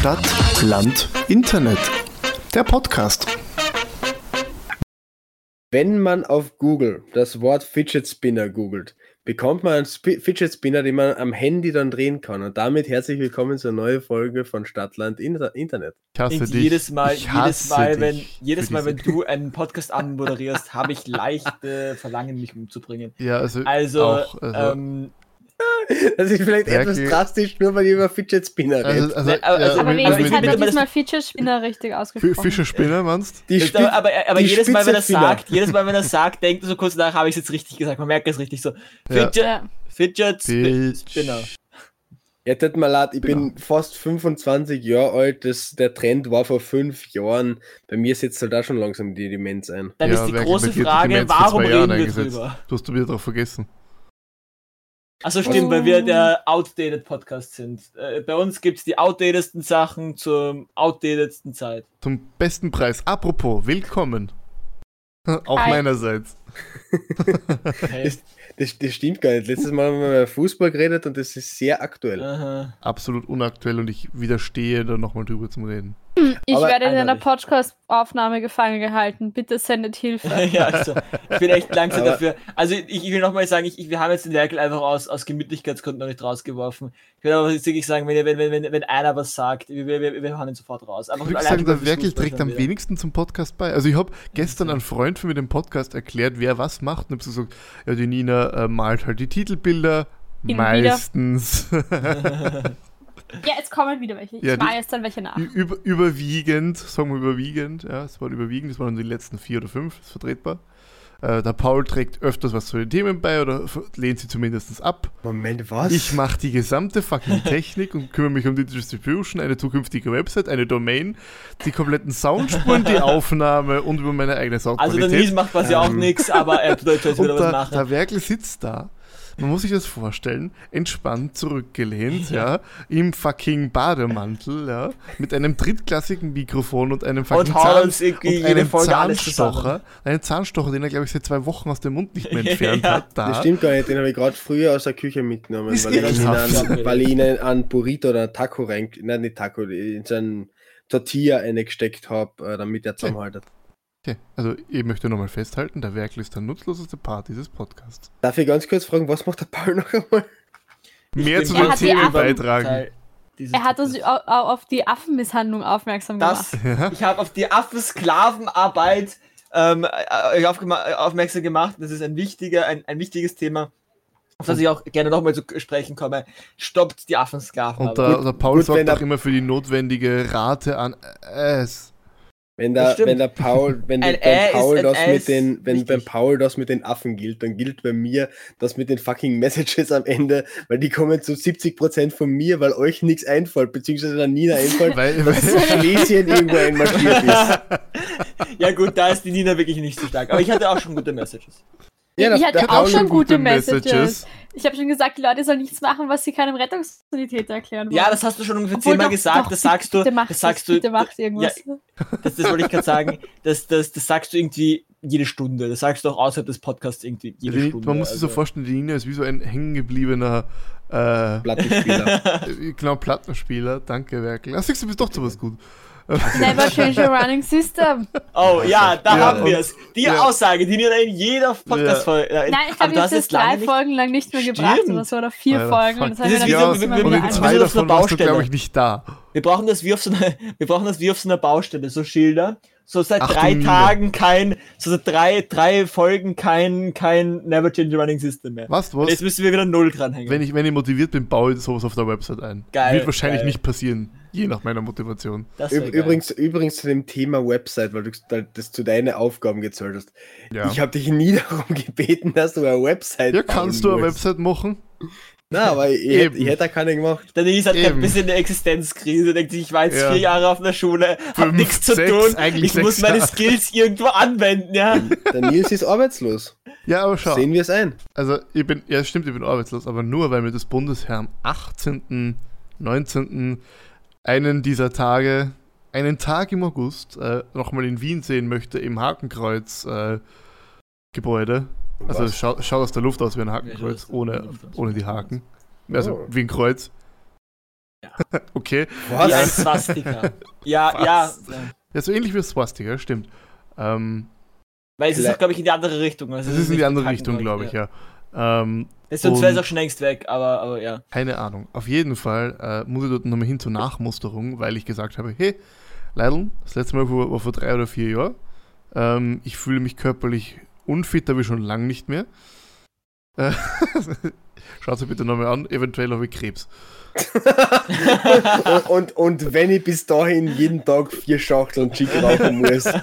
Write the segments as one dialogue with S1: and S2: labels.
S1: Stadt, Land, Internet. Der Podcast.
S2: Wenn man auf Google das Wort Fidget Spinner googelt, bekommt man einen Sp Fidget Spinner, den man am Handy dann drehen kann. Und damit herzlich willkommen zur neuen Folge von Stadtland Inter Internet.
S3: Ich hasse dich.
S4: jedes Mal,
S3: Ich
S4: jedes
S3: hasse
S4: Mal,
S3: dich
S4: wenn, jedes Mal, wenn du einen Podcast anmoderierst, habe ich leichte Verlangen, mich umzubringen.
S3: Ja, also,
S4: Also,
S3: auch, also,
S4: ähm,
S2: Das ist vielleicht
S3: Merkel-
S2: etwas drastisch, nur weil ich über Fidget Spinner rede.
S3: also, also,
S4: aber-
S3: ja,
S4: also-
S5: Aber
S4: also
S5: wenigstens hat er diesmal Feature-Spinner richtig
S3: Fi-
S5: ausgesprochen.
S3: Fischerspinner meinst
S2: die
S4: das,
S2: Spitze-
S4: aber, aber, aber jedes Mal, wenn er sagt, jedes Mal, wenn er sagt, denkt er so kurz nach, habe ich es jetzt richtig gesagt. Man merkt es richtig so.
S3: Ja.
S4: Fidget,
S5: Ja.
S4: Fidget
S3: Bitch.
S4: Spinner.
S2: Ja, tut mir leid, ich
S3: Genau.
S2: bin fast 25 Jahre alt. Das, der Trend war vor fünf Jahren. Bei mir setzt halt da schon langsam die Demenz ein.
S4: Dann
S3: Ja,
S4: ist die große Frage, warum reden wir drüber?
S3: Du hast du wieder drauf vergessen.
S4: Achso, stimmt,
S5: Oh.
S4: weil wir der outdated Podcast sind. Äh, bei uns gibt es die outdatedsten Sachen zur outdatedsten Zeit.
S3: Zum besten Preis. Apropos, willkommen. Auch
S5: Hi.
S3: meinerseits.
S4: Hey.
S2: Das, das, das stimmt gar nicht. Letztes Mal haben wir über Fußball geredet und das ist sehr aktuell.
S4: Aha.
S3: Absolut unaktuell und ich widerstehe da nochmal drüber zum Reden.
S5: Ich
S2: Aber
S5: werde in einer. Podcast-Aufnahme gefangen gehalten. Bitte sendet Hilfe.
S4: ja, also, ich bin echt langsam
S2: Aber-
S4: dafür. Also, ich, ich will nochmal sagen, ich, ich, wir haben jetzt den Lerkel einfach aus, aus Gemütlichkeitsgründen noch nicht rausgeworfen. Ich will aber wirklich sagen, wenn, wenn, wenn, wenn, einer was sagt, wir, wir, wir, wir hauen ihn sofort raus. Einfach
S3: Ich würde sagen, der Werkel trägt am wenigsten zum Podcast bei. Also ich habe gestern einen Freund von mir den Podcast erklärt, wer was macht. Und habe so gesagt, ja, die Nina äh, malt halt die Titelbilder.
S5: Und
S3: meistens.
S5: Ja, jetzt kommen wieder welche. Ich
S3: Ja,
S5: mache jetzt dann welche nach.
S3: Über, überwiegend, sagen wir überwiegend, ja, es waren überwiegend, das waren die letzten vier oder fünf, ist vertretbar. Äh, der Paul trägt öfters was zu den Themen bei oder lehnt sie zumindest ab.
S2: Moment, was?
S3: Ich mache die gesamte fucking Technik und kümmere mich um die Distribution, eine zukünftige Website, eine Domain, die kompletten Soundspuren, die Aufnahme und über meine eigene
S4: Also,
S3: Soundqualität.
S4: der Nils macht quasi auch
S2: Ähm.
S4: nichts, aber er tut jetzt wieder was
S3: der,
S4: machen.
S3: der Werkel sitzt da. Man muss sich das vorstellen, entspannt zurückgelehnt, ja, im fucking Bademantel, ja, mit einem drittklassigen Mikrofon und einem fucking
S4: Und
S3: Zahn und einem Zahnstocher, einen Zahnstocher, den er, glaube ich, seit zwei Wochen aus dem Mund nicht mehr entfernt
S4: Ja.
S3: hat, da.
S2: Das stimmt gar nicht, den habe ich gerade früher aus der Küche mitgenommen,
S3: Ist
S2: weil ich, ihn an, weil ich ihn an Burrito oder Taco rein, nein, nicht Taco, in seinen Tortilla reingesteckt habe, äh, damit er zusammenhaltet.
S3: Okay, also ich möchte nochmal festhalten, der Werkel ist der nutzloseste Part dieses Podcasts.
S2: Darf ich ganz kurz fragen, was macht der Paul noch einmal?
S3: Mehr zu den Themen beitragen.
S5: Er hat uns
S4: Podcasts.
S5: au- au- auf die Affenmisshandlung aufmerksam
S4: Das,
S5: gemacht.
S4: ich habe auf die Affensklavenarbeit ähm, äh, aufgema- aufmerksam gemacht. Das ist ein wichtiger, ein, ein wichtiges Thema, auf das ich auch gerne nochmal zu sprechen komme. Stoppt die
S3: Und
S4: Affensklavenarbeit.
S3: der, der Paul
S2: gut,
S3: sorgt auch immer für die notwendige Rate an es.
S2: Wenn der, wenn der Paul, wenn der, beim Paul das mit den, wenn beim Paul das mit den Affen gilt, dann gilt bei mir das mit den fucking Messages am Ende, weil die kommen zu 70% von mir, weil euch nichts einfällt, beziehungsweise dann Nina einfällt,
S3: Weil,
S2: dass Schlesien irgendwo einmarschiert ist.
S4: ja gut, da ist die Nina wirklich nicht so stark. Aber ich hatte auch schon gute Messages.
S2: Ja,
S5: ich hatte auch schon gute
S3: gute
S5: Messages.
S3: Messages.
S5: Ich habe schon gesagt, die Leute sollen nichts machen, was sie keinem Rettungssanitäter erklären wollen.
S4: Ja, das hast du schon ungefähr
S5: Obwohl,
S4: zehnmal
S5: doch,
S4: gesagt.
S5: doch,
S4: das sagst du.
S5: bitte macht
S4: Das sagst
S5: das,
S4: du.
S5: Bitte macht irgendwas.
S4: Das, das wollte ich gerade sagen. Das, das, das sagst du irgendwie jede Stunde. Das sagst du auch außerhalb des Podcasts irgendwie jede
S3: die,
S4: Stunde.
S3: man muss sich so
S4: also.
S3: vorstellen, die Nina ist wie so ein hängengebliebener äh,
S2: Plattenspieler.
S3: genau, Plattenspieler. Danke, Werkel. Ach, siehst du, bist doch sowas gut.
S5: Never change a running system.
S4: Oh ja, da
S3: Ja,
S4: haben wir es. Die
S3: ja.
S4: Aussage, die Nina in jeder Podcast-Folge.
S5: Nein, ich glaube, ich habe das drei Folgen lang nicht mehr gebracht
S4: Stimmt.
S5: oder so, oder vier
S3: Alter,
S5: Folgen. das haben
S4: Das
S5: wir Mal
S4: wir-
S3: Und
S4: wir- wir-
S3: zwei
S4: wir- auf einer
S3: davon warst du,
S4: Baustelle.
S3: glaube ich, nicht da.
S4: Wir brauchen das wie auf so einer, wir brauchen das wie auf so einer Baustelle, so Schilder. So seit
S3: Achtung,
S4: drei. Tagen kein, so seit drei, drei Folgen kein, kein Never Change Running System mehr.
S3: Was,
S4: Und Jetzt
S3: was?
S4: müssen wir wieder null dranhängen.
S3: Wenn ich, wenn ich motiviert bin, baue ich sowas auf der Website ein.
S4: Geil,
S3: Wird wahrscheinlich
S4: geil.
S3: nicht passieren, je nach meiner Motivation.
S4: geil.
S2: übrigens, übrigens zu dem Thema Website, weil du da- das zu deinen Aufgaben gezahlt hast.
S3: Ja,
S2: Ich habe dich nie darum gebeten, dass du eine Website
S3: ja kannst du eine
S2: musst.
S3: Website machen?
S2: Na, aber ich, hätte- ich hätte da keine gemacht.
S4: Hat grad
S3: Eben.
S4: ein bisschen eine Existenzkrise, denkt sich, ich war jetzt
S3: Ja.
S4: vier Jahre auf einer Schule, hab nichts zu
S3: sechs,
S4: tun,
S3: eigentlich
S4: ich muss meine
S3: Jahre.
S4: Skills irgendwo anwenden, ja.
S2: Der Nils ist arbeitslos.
S3: Ja, aber schau.
S2: Sehen wir es ein.
S3: Also, ich bin, ja, stimmt, ich bin arbeitslos, aber nur weil mir das Bundesheer am 18., 19. einen dieser Tage, einen Tag im August, äh, nochmal in Wien sehen möchte, im Hakenkreuz äh, Gebäude. Also, es
S2: Was?
S3: schaut, schaut aus der Luft aus wie ein
S4: Ja,
S3: Hakenkreuz,
S4: der
S3: ohne, ohne
S4: ein
S3: die. Haken. Also,
S2: Oh.
S3: wie ein Kreuz. Okay.
S4: Wie ein
S2: Was?
S4: Swastika. Ja, ja.
S3: Fast. Ja, so ähnlich wie Swastika, stimmt. Ähm,
S4: Weil es ist glaube ich, in die andere Richtung. Also
S3: das ist in die andere Richtung, glaube ich, ja. Ähm,
S4: Jetzt sonst wäre es
S3: Und-
S4: auch schon längst weg, aber, aber ja.
S3: keine Ahnung. Auf jeden Fall äh, muss ich dort nochmal hin zur Nachmusterung, weil ich gesagt habe, hey, Leidl, das letzte Mal war, war vor drei oder vier Jahren. Ähm, ich fühle mich körperlich unfit, aber schon lange nicht mehr. Äh, Schaut euch bitte nochmal an, eventuell habe ich Krebs.
S2: und, und, und wenn ich bis dahin jeden Tag vier Schachteln Chick rauchen muss.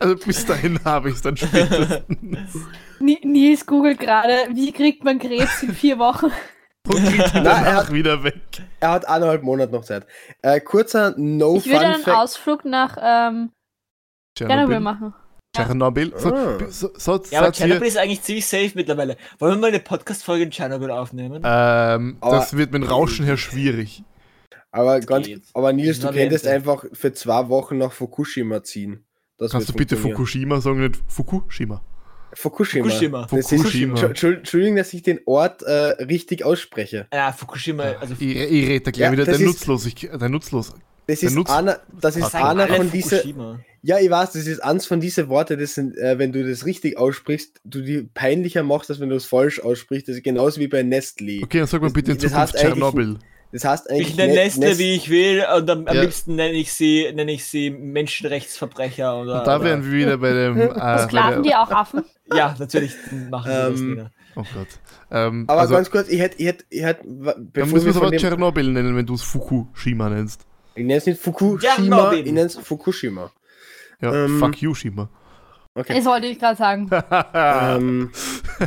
S3: Also bis dahin habe ich es dann spätestens.
S5: Ni- Nils googelt gerade, wie kriegt man Krebs in vier Wochen?
S3: Und geht
S2: Nein, er
S3: danach
S2: hat-
S3: wieder weg.
S2: Er hat eineinhalb Monate noch Zeit. Äh, kurzer
S5: Ich würde einen. Ausflug nach ähm, Tschernobyl machen.
S3: Tschernobyl. So,
S2: Ah.
S3: so, so,
S4: Ja, aber Tschernobyl ist eigentlich ziemlich safe mittlerweile. Wollen wir mal eine Podcast-Folge in Tschernobyl aufnehmen?
S3: ähm,
S2: Aber-
S3: das wird mit dem Rauschen her schwierig.
S2: Aber, ganz, aber Nils, du könntest einfach für zwei Wochen nach Fukushima ziehen. Das
S3: Kannst du bitte. Fukushima sagen, nicht Fukushima?
S2: Fukushima.
S4: Fukushima.
S2: Das
S3: Fukushima.
S2: Entschu- Entschuldigung, dass ich den Ort äh, richtig ausspreche.
S4: Ja, Fukushima, also
S3: Ich, ich rede da gleich
S2: Ja,
S3: wieder
S2: das
S3: der Nutzlosigkeit. Der Nutzlos.
S2: Das ist, einer, das ist einer von diesen.
S4: Fukushima.
S2: Ja, ich weiß, das ist eins von diesen Worten, das sind, äh, wenn du das richtig aussprichst, du die peinlicher machst, als wenn du es falsch aussprichst. Das ist genauso wie bei Nestle.
S3: Okay, dann sag mal
S2: Das-
S3: bitte in
S2: das
S3: Zukunft
S2: heißt eigentlich-
S3: Tschernobyl.
S2: Das heißt eigentlich.
S4: Ich nenne
S2: Ne-
S4: Nestle,
S2: Nest-
S4: wie ich will, und am, am
S3: Ja.
S4: liebsten nenne ich sie, nenne ich sie Menschenrechtsverbrecher oder.
S3: Und da
S4: oder,
S3: wären wir wieder bei dem. Äh, bei
S5: Sklaven die auch Affen?
S4: Ja, natürlich machen wir das
S2: Ähm,
S4: wieder.
S3: oh Gott. Ähm,
S2: Aber
S3: also,
S2: ganz kurz, ich hätte, ich hätte, ich hätte,
S3: dann muss
S2: wir
S3: es aber Tschernobyl nennen, wenn du es Fukushima nennst.
S2: Ich nenne es nicht Fukushima, ich nenne es Fukushima.
S3: Ja,
S2: Ähm,
S3: fuck you, Shima.
S2: Okay.
S5: Das wollte ich gerade sagen.
S2: Ähm,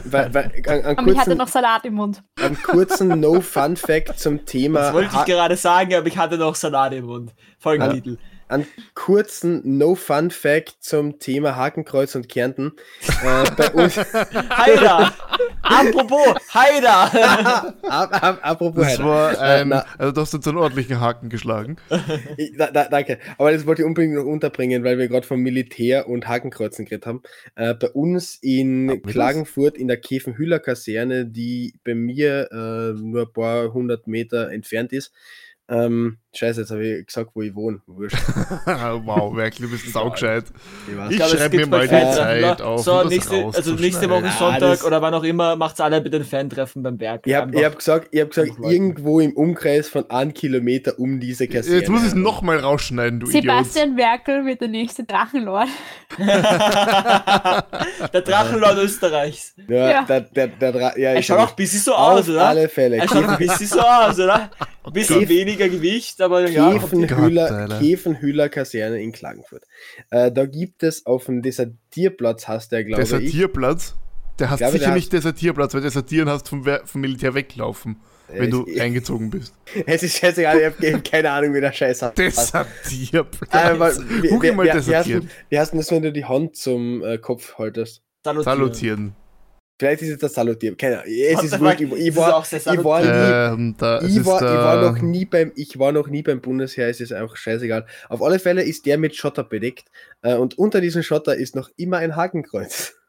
S2: weil, weil, ein, ein,
S5: Aber ich hatte
S2: kurzen,
S5: noch Salat im Mund.
S2: einen kurzen No-Fun-Fact zum Thema.
S4: Das wollte ich
S2: Ha-
S4: gerade sagen, aber ich hatte noch Salat im Mund. Folgentitel.
S2: Einen kurzen No-Fun-Fact zum Thema Hakenkreuz und Kärnten. äh, bei uns,
S4: Heider! Apropos, Heider!
S2: apropos
S3: Das
S2: Heider.
S3: war
S2: Äh,
S3: ein.
S2: na,
S3: Also, du hast jetzt einen ordentlichen Haken geschlagen.
S2: ich, da, da, danke. Aber das wollte ich unbedingt noch unterbringen, weil wir gerade vom Militär und Hakenkreuzen geredet haben. Äh, bei uns in
S3: das?
S2: Klagenfurt in der Käfenhüller Kaserne, die bei mir äh, nur ein paar hundert Meter entfernt ist. Ähm, scheiße, jetzt habe ich gesagt, wo ich wohne. Wurscht.
S3: wow, wirklich, du bist saugescheit.
S2: Ich.
S3: Ich schreibe mir mal die Zeit auf.
S4: So,
S3: um das
S4: nächste, also nächste Woche
S2: Ah,
S4: Sonntag oder wann auch immer, macht's alle bitte ein Fan-Treffen beim Berg.
S2: Ich habe hab gesagt, ich hab gesagt irgendwo im Umkreis von einem Kilometer um diese Kaserne.
S3: Jetzt muss ich es nochmal rausschneiden, du
S5: Sebastian Werkel wird der nächste Drachenlord.
S4: Der Drachenlord Österreichs.
S2: Ja,
S5: Ja.
S2: Der, der, der, Dra- ja,
S4: Er
S2: ich
S4: schaut auch ein bisschen so
S2: auf
S4: aus, oder?
S2: alle Fälle.
S4: Er schaut ein bisschen so aus, oder? Ein bisschen
S2: Käf-
S4: weniger Gewicht, aber ja.
S3: Alter.
S2: Käfenhüller Kaserne in Klagenfurt. Äh, da gibt es auf dem Desertierplatz, heißt der, glaube ich.
S3: Desertierplatz? Der heißt
S2: glaube,
S3: sicher
S2: der
S3: nicht Desertierplatz, weil Desertieren hast vom, vom Militär weglaufen, wenn du
S2: ich-
S3: eingezogen bist.
S2: Es ist scheißegal, ich habe keine Ahnung, wie der Scheiß hat.
S3: Desertierplatz.
S2: Aber wie,
S3: Google
S2: wie,
S3: mal
S2: wie, wie, hast du,
S3: desertieren.
S2: wie hast du das, wenn du die Hand zum äh, Kopf haltest?
S4: Salutieren.
S3: Salutieren.
S2: Vielleicht ist es das Salutieren. Keine Ahnung. Es
S4: What
S2: ist
S4: fuck?
S2: Ich,
S4: Das
S2: war, ich, nie, ich, ich noch nie beim, ich war noch nie beim Bundesheer, es ist einfach scheißegal. Auf alle Fälle ist der mit Schotter bedeckt äh, und unter diesem Schotter ist noch immer ein Hakenkreuz.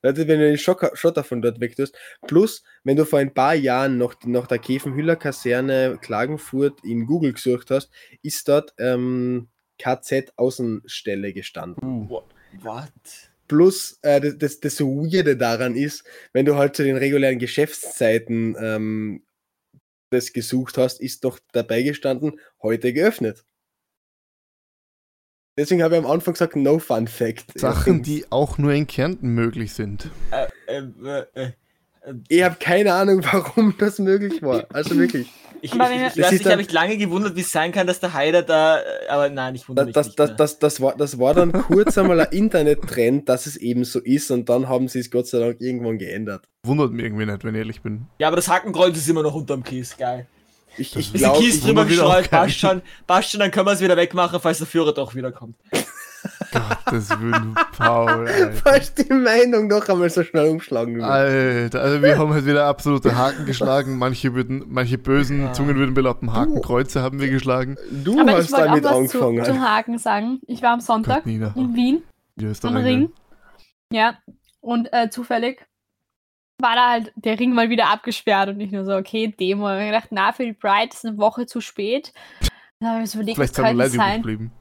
S2: Also wenn du den Schocker, Schotter von dort weg tust. Plus, wenn du vor ein paar Jahren noch nach der Käfenhüller Kaserne Klagenfurt in Google gesucht hast, ist dort ähm, KZ Außenstelle gestanden.
S3: Uh,
S4: What?
S2: Plus, äh, das, das, das so Weirde daran ist, wenn du halt zu den regulären Geschäftszeiten ähm, das gesucht hast, ist doch dabei gestanden, heute geöffnet. Deswegen habe ich am Anfang gesagt, no fun fact.
S3: Sachen, die auch nur in Kärnten möglich sind.
S4: Äh, äh, äh, äh,
S2: Ich habe keine Ahnung, warum das möglich war. Also wirklich.
S4: Ich ich, ich, ich
S2: dann-
S4: habe mich lange gewundert, wie es sein kann, dass der Heider da, äh, aber nein, ich wundere
S2: Das,
S4: mich
S2: das,
S4: nicht
S2: das,
S4: mehr.
S2: das, das, war, das war dann kurz einmal ein Internettrend, dass es eben so ist und dann haben sie es Gott sei Dank irgendwann geändert.
S3: Wundert mich irgendwie nicht, wenn ich ehrlich bin.
S4: Ja, aber das Hakenkreuz ist immer noch unterm Kies, geil.
S2: Ich, ich glaube,
S4: Kies
S2: ich,
S4: drüber gestreut, passt schon, passt schon, dann können wir es wieder wegmachen, falls der Führer doch wiederkommt.
S3: Gottes Willen, Paul, Alter.
S2: falls die Meinung noch einmal so schnell umschlagen will.
S3: Alter, also wir haben halt wieder absolute Haken geschlagen. Manche, würden, manche bösen
S4: Ja.
S3: Zungen würden behaupten, Hakenkreuze haben wir geschlagen.
S2: Du
S5: Aber
S2: hast
S5: ich wollte auch
S2: damit
S5: was zu,
S2: angefangen.
S5: zum Haken sagen. Ich war am Sonntag
S3: Gott, Nina.
S5: in Wien
S3: Die
S5: am. Ring. Ja. Und äh, zufällig war da halt der Ring mal wieder abgesperrt und nicht nur so, okay, Demo. Und ich hab gedacht, na, für die Pride ist eine Woche zu spät. Dann habe ich so überlegt,
S3: Vielleicht sind wir
S5: könnte es sein?
S3: geblieben.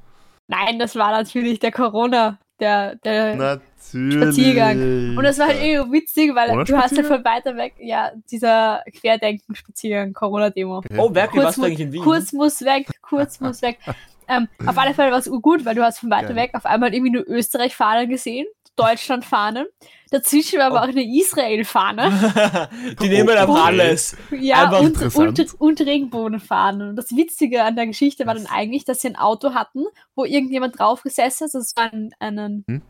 S5: Nein, das war natürlich der Corona, der, der
S3: Natürlich.
S5: Spaziergang. Und das war halt irgendwie witzig, weil
S3: Ohne
S5: du hast halt von weiter weg, ja, dieser Querdenken-Spaziergang, Corona-Demo.
S3: Okay.
S4: Oh, Berkel,
S5: Kurz mu-
S4: eigentlich in Wien?
S5: Kurz muss weg, kurz muss weg. Ähm, auf alle Fälle war es gut, weil du hast von weiter
S3: Geil.
S5: weg auf einmal irgendwie nur Österreich-Fahnen gesehen, Deutschland-Fahnen. Dazwischen war aber
S4: Oh.
S5: auch eine Israel-Fahne.
S4: Die nehmen einfach
S5: Oh.
S4: alles.
S5: Ja,
S4: Einfach
S5: und, und, und Regenbogenfahnen. Und das Witzige an der Geschichte war dann eigentlich, dass sie ein Auto hatten, wo irgendjemand drauf gesessen ist. Also es war ein, einen,
S3: Hm?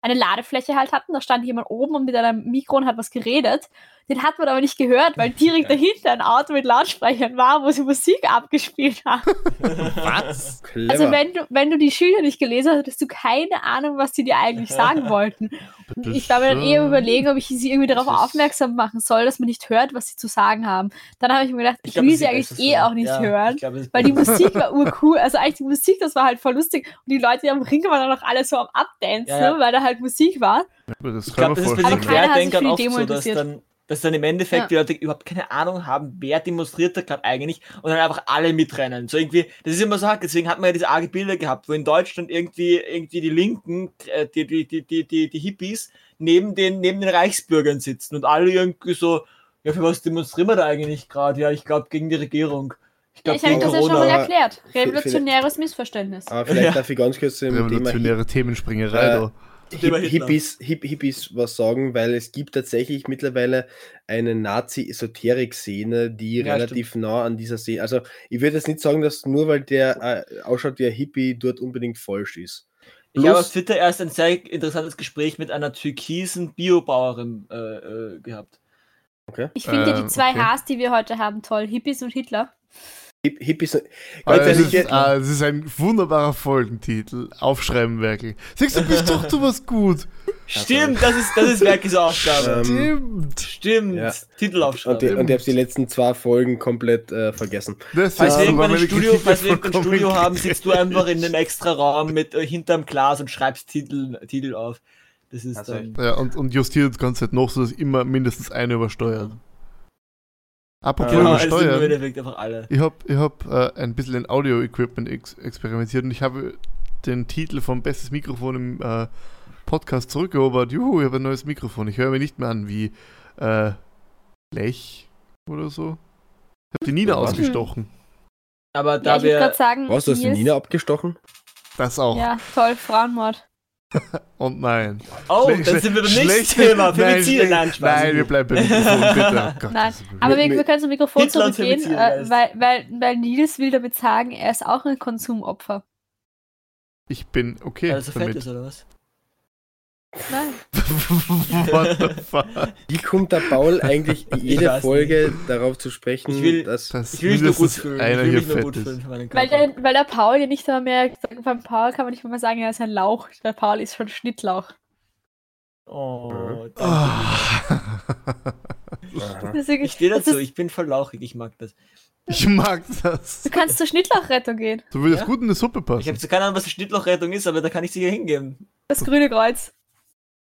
S5: eine Ladefläche halt hatten. Da stand jemand oben und mit einem Mikro und hat was geredet. Den hat man aber nicht gehört, weil direkt dahinter ein Auto mit Lautsprechern war, wo sie Musik abgespielt haben.
S2: Was? Clever.
S5: Also wenn du, wenn du die Schilder nicht gelesen hast, hattest du keine Ahnung, was sie dir eigentlich sagen wollten. Und ich war mir dann eher überlegen, ob ich sie irgendwie darauf aufmerksam machen soll, dass man nicht hört, was sie zu sagen haben. Dann habe ich mir gedacht, ich,
S4: glaub,
S5: will sie eigentlich eh
S4: so.
S5: auch nicht
S4: Ja,
S5: hören.
S4: ich glaub,
S5: Weil die. Musik war urcool. Also eigentlich die Musik, das war halt voll lustig. Und die Leute die am Ring waren dann auch alle so am Abdancen,
S4: Ja, ja.
S5: ne, weil da halt Musik war.
S3: Aber das
S4: Ich glaube,
S3: man
S4: das ist bei den Querdenkern
S5: die
S4: oft so, dass dann, dass dann im Endeffekt
S5: Ja.
S4: die Leute überhaupt keine Ahnung haben, wer demonstriert da gerade eigentlich und dann einfach alle mitrennen. So irgendwie, das ist immer so hart, deswegen hat man ja diese arge Bilder gehabt, wo in Deutschland irgendwie, irgendwie die Linken, äh, die, die, die, die, die, die Hippies neben den, neben den Reichsbürgern sitzen und alle irgendwie so, ja, für was demonstrieren wir da eigentlich gerade? Ja, ich glaube gegen die Regierung. Ich
S5: ich habe das ja schon mal erklärt. Revolutionäres Missverständnis.
S2: Aber vielleicht
S4: Ja.
S2: darf ich ganz kurz zu dem Thema
S3: Revolutionäre Themenspringerei
S2: Äh,
S4: Hitler.
S2: Hippies, Hip Hippies was sagen, weil es gibt tatsächlich mittlerweile eine Nazi-Esoterik-Szene, die
S4: Ja,
S2: relativ nah an dieser Szene. Also ich würde jetzt nicht sagen, dass nur weil der äh, ausschaut wie ein Hippie dort unbedingt falsch ist.
S4: Ich habe auf
S2: Plus-
S4: Twitter erst ein sehr interessantes Gespräch mit einer türkisen Biobauerin äh, äh, gehabt.
S5: Ich finde ja
S3: Ähm,
S5: die zwei
S3: okay.
S5: Hs, die wir heute haben, toll. Hippies und Hitler.
S2: Hip Hippies. Ganz
S3: es, ist, ah, es ist ein wunderbarer Folgentitel. Aufschreiben, Werkel. Siehst du, bist doch du was gut.
S4: Stimmt, das ist, das ist Werkes Aufgabe.
S2: Ähm,
S3: Stimmt.
S4: Stimmt,
S2: ja.
S4: Titel
S2: und,
S4: aufschreiben.
S2: die, und ich habe die letzten zwei Folgen komplett äh, vergessen.
S3: Das
S4: Falls wir
S3: ist
S4: irgendwann ein Studio, falls wir irgendwann Studio haben, sitzt du einfach in einem extra Raum mit äh, hinterm Glas und schreibst Titel, Titel auf. Das ist
S2: Also,
S4: dann.
S3: Ja, und, und justiert das Ganze halt noch so, dass immer mindestens eine übersteuert. Apropos
S2: Ja,
S4: Genau, einfach alle.
S3: Ich habe ich hab, äh, ein bisschen in Audio-Equipment ex experimentiert und ich habe den Titel vom Bestes Mikrofon im äh, Podcast zurückerobert. Juhu, ich habe ein neues Mikrofon. Ich höre mir nicht mehr an wie äh, Lech oder so. Ich habe die Nina
S2: Was?
S3: ausgestochen.
S4: Aber
S5: Ja,
S4: da
S5: ich würde
S4: wir.
S5: sagen,
S2: Was, du hast die Nina abgestochen?
S3: Das auch.
S5: Ja, toll, Frauenmord.
S3: Und nein.
S4: Oh,
S3: Schle-
S4: dann sind wir beim nächsten Thema.
S3: Nein,
S4: Femizide, nein.
S3: Nein, wir bleiben beim Mikrofon, bitte. Gott,
S5: Nein, Aber wir, wir können zum Mikrofon
S4: Hitler
S5: zurückgehen, äh, weil, weil, weil Nils will damit sagen, er ist auch ein Konsumopfer.
S3: Ich bin okay
S4: Weil er so fett
S3: damit.
S4: ist, oder was?
S5: Nein.
S3: What the fuck?
S2: Wie kommt der Paul eigentlich jede Folge darauf zu sprechen,
S4: Ich will-
S2: dass
S3: Das
S4: Ich will mich nur gut fühlen. Ich
S3: einer
S4: will
S3: hier
S4: mich nur gut fühlen
S5: Weil der, weil der Paul ja nicht mehr, beim Paul kann man nicht mehr sagen, er ist ein Lauch. Der Paul ist schon Schnittlauch.
S4: Oh, danke.
S3: Ah.
S2: Aha.
S5: Deswegen,
S4: Ich stehe dazu, ich bin voll lauchig, ich mag das.
S3: Ich mag das.
S5: Du kannst zur Schnittlauchrettung gehen.
S3: Du würdest
S4: Ja?
S3: gut in eine Suppe
S4: Ich
S3: passen.
S4: habe keine Ahnung, was die Schnittlochrettung ist, aber da kann ich sicher hingeben.
S5: Das grüne Kreuz.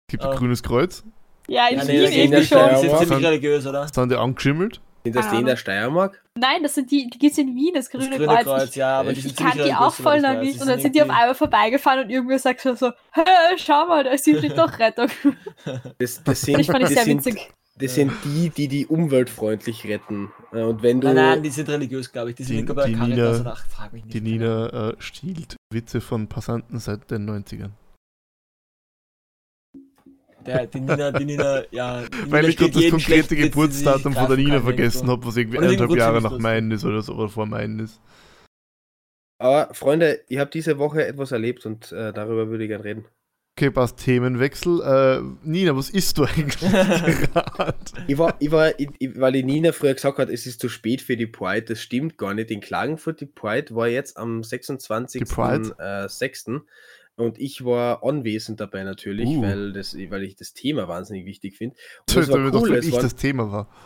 S3: Gibt ein
S4: Oh.
S3: grünes Kreuz.
S5: Ja, in
S4: Ja,
S5: Wien
S4: nee, ist
S5: schon.
S2: Steiermark.
S4: ziemlich
S3: Dann-
S4: religiös, oder?
S3: Dann der angeschimmelt?
S2: Sind das die in der Steiermark?
S5: Nein, das sind die, die gibt's in Wien, das
S4: Das
S5: grüne,
S4: grüne
S5: Kreuz.
S4: Kreuz, ja, aber
S2: Ich-
S4: die
S5: Ich
S4: sind ziemlich
S5: kannte die auch voll noch
S4: ich
S5: nicht.
S4: Die
S5: Und dann sind die auf einmal vorbeigefahren und irgendwer sagt so, so "Hä, schau mal, da ist die Schnittlauchrettung.
S2: Das, das, sind,
S5: Ich fand ich
S2: das,
S5: sehr
S2: sind,
S5: witzig.
S2: das sind die, die die Umwelt freundlich retten. Äh, Und wenn du.
S4: Nein, nein, die sind religiös, glaube ich. Die sind
S3: Die-
S4: bei
S3: die
S4: Caritas
S3: Nina-
S4: oder ach, frag mich nicht.
S3: Die Nina äh, stiehlt Witze von Passanten seit den 90ern.
S4: Der, die Nina, die Nina, ja. Die
S3: Weil
S4: Nina
S3: ich gerade das konkrete Geburtsdatum von der Nina
S4: kann
S3: vergessen habe, was irgendwie eineinhalb Jahre nach meinen ist oder so, oder vor meinen ist.
S2: Aber Freunde, ich habe diese Woche etwas erlebt und äh, darüber würde ich gerne reden.
S3: Okay, passt. Themenwechsel. Äh, Nina, was isst du eigentlich gerade?
S2: Ich war, ich war, ich, weil die Nina früher gesagt hat, es ist zu spät für die Pride, das stimmt gar nicht. In Klagenfurt, die Pride war jetzt am 26.
S3: Die Pride?
S2: Äh, 6. Und ich war anwesend dabei natürlich,
S3: Uh.
S2: weil, das, weil ich das Thema wahnsinnig wichtig finde. Das war
S3: doch,
S2: cool,
S3: wenn
S2: es
S3: ich das Thema war.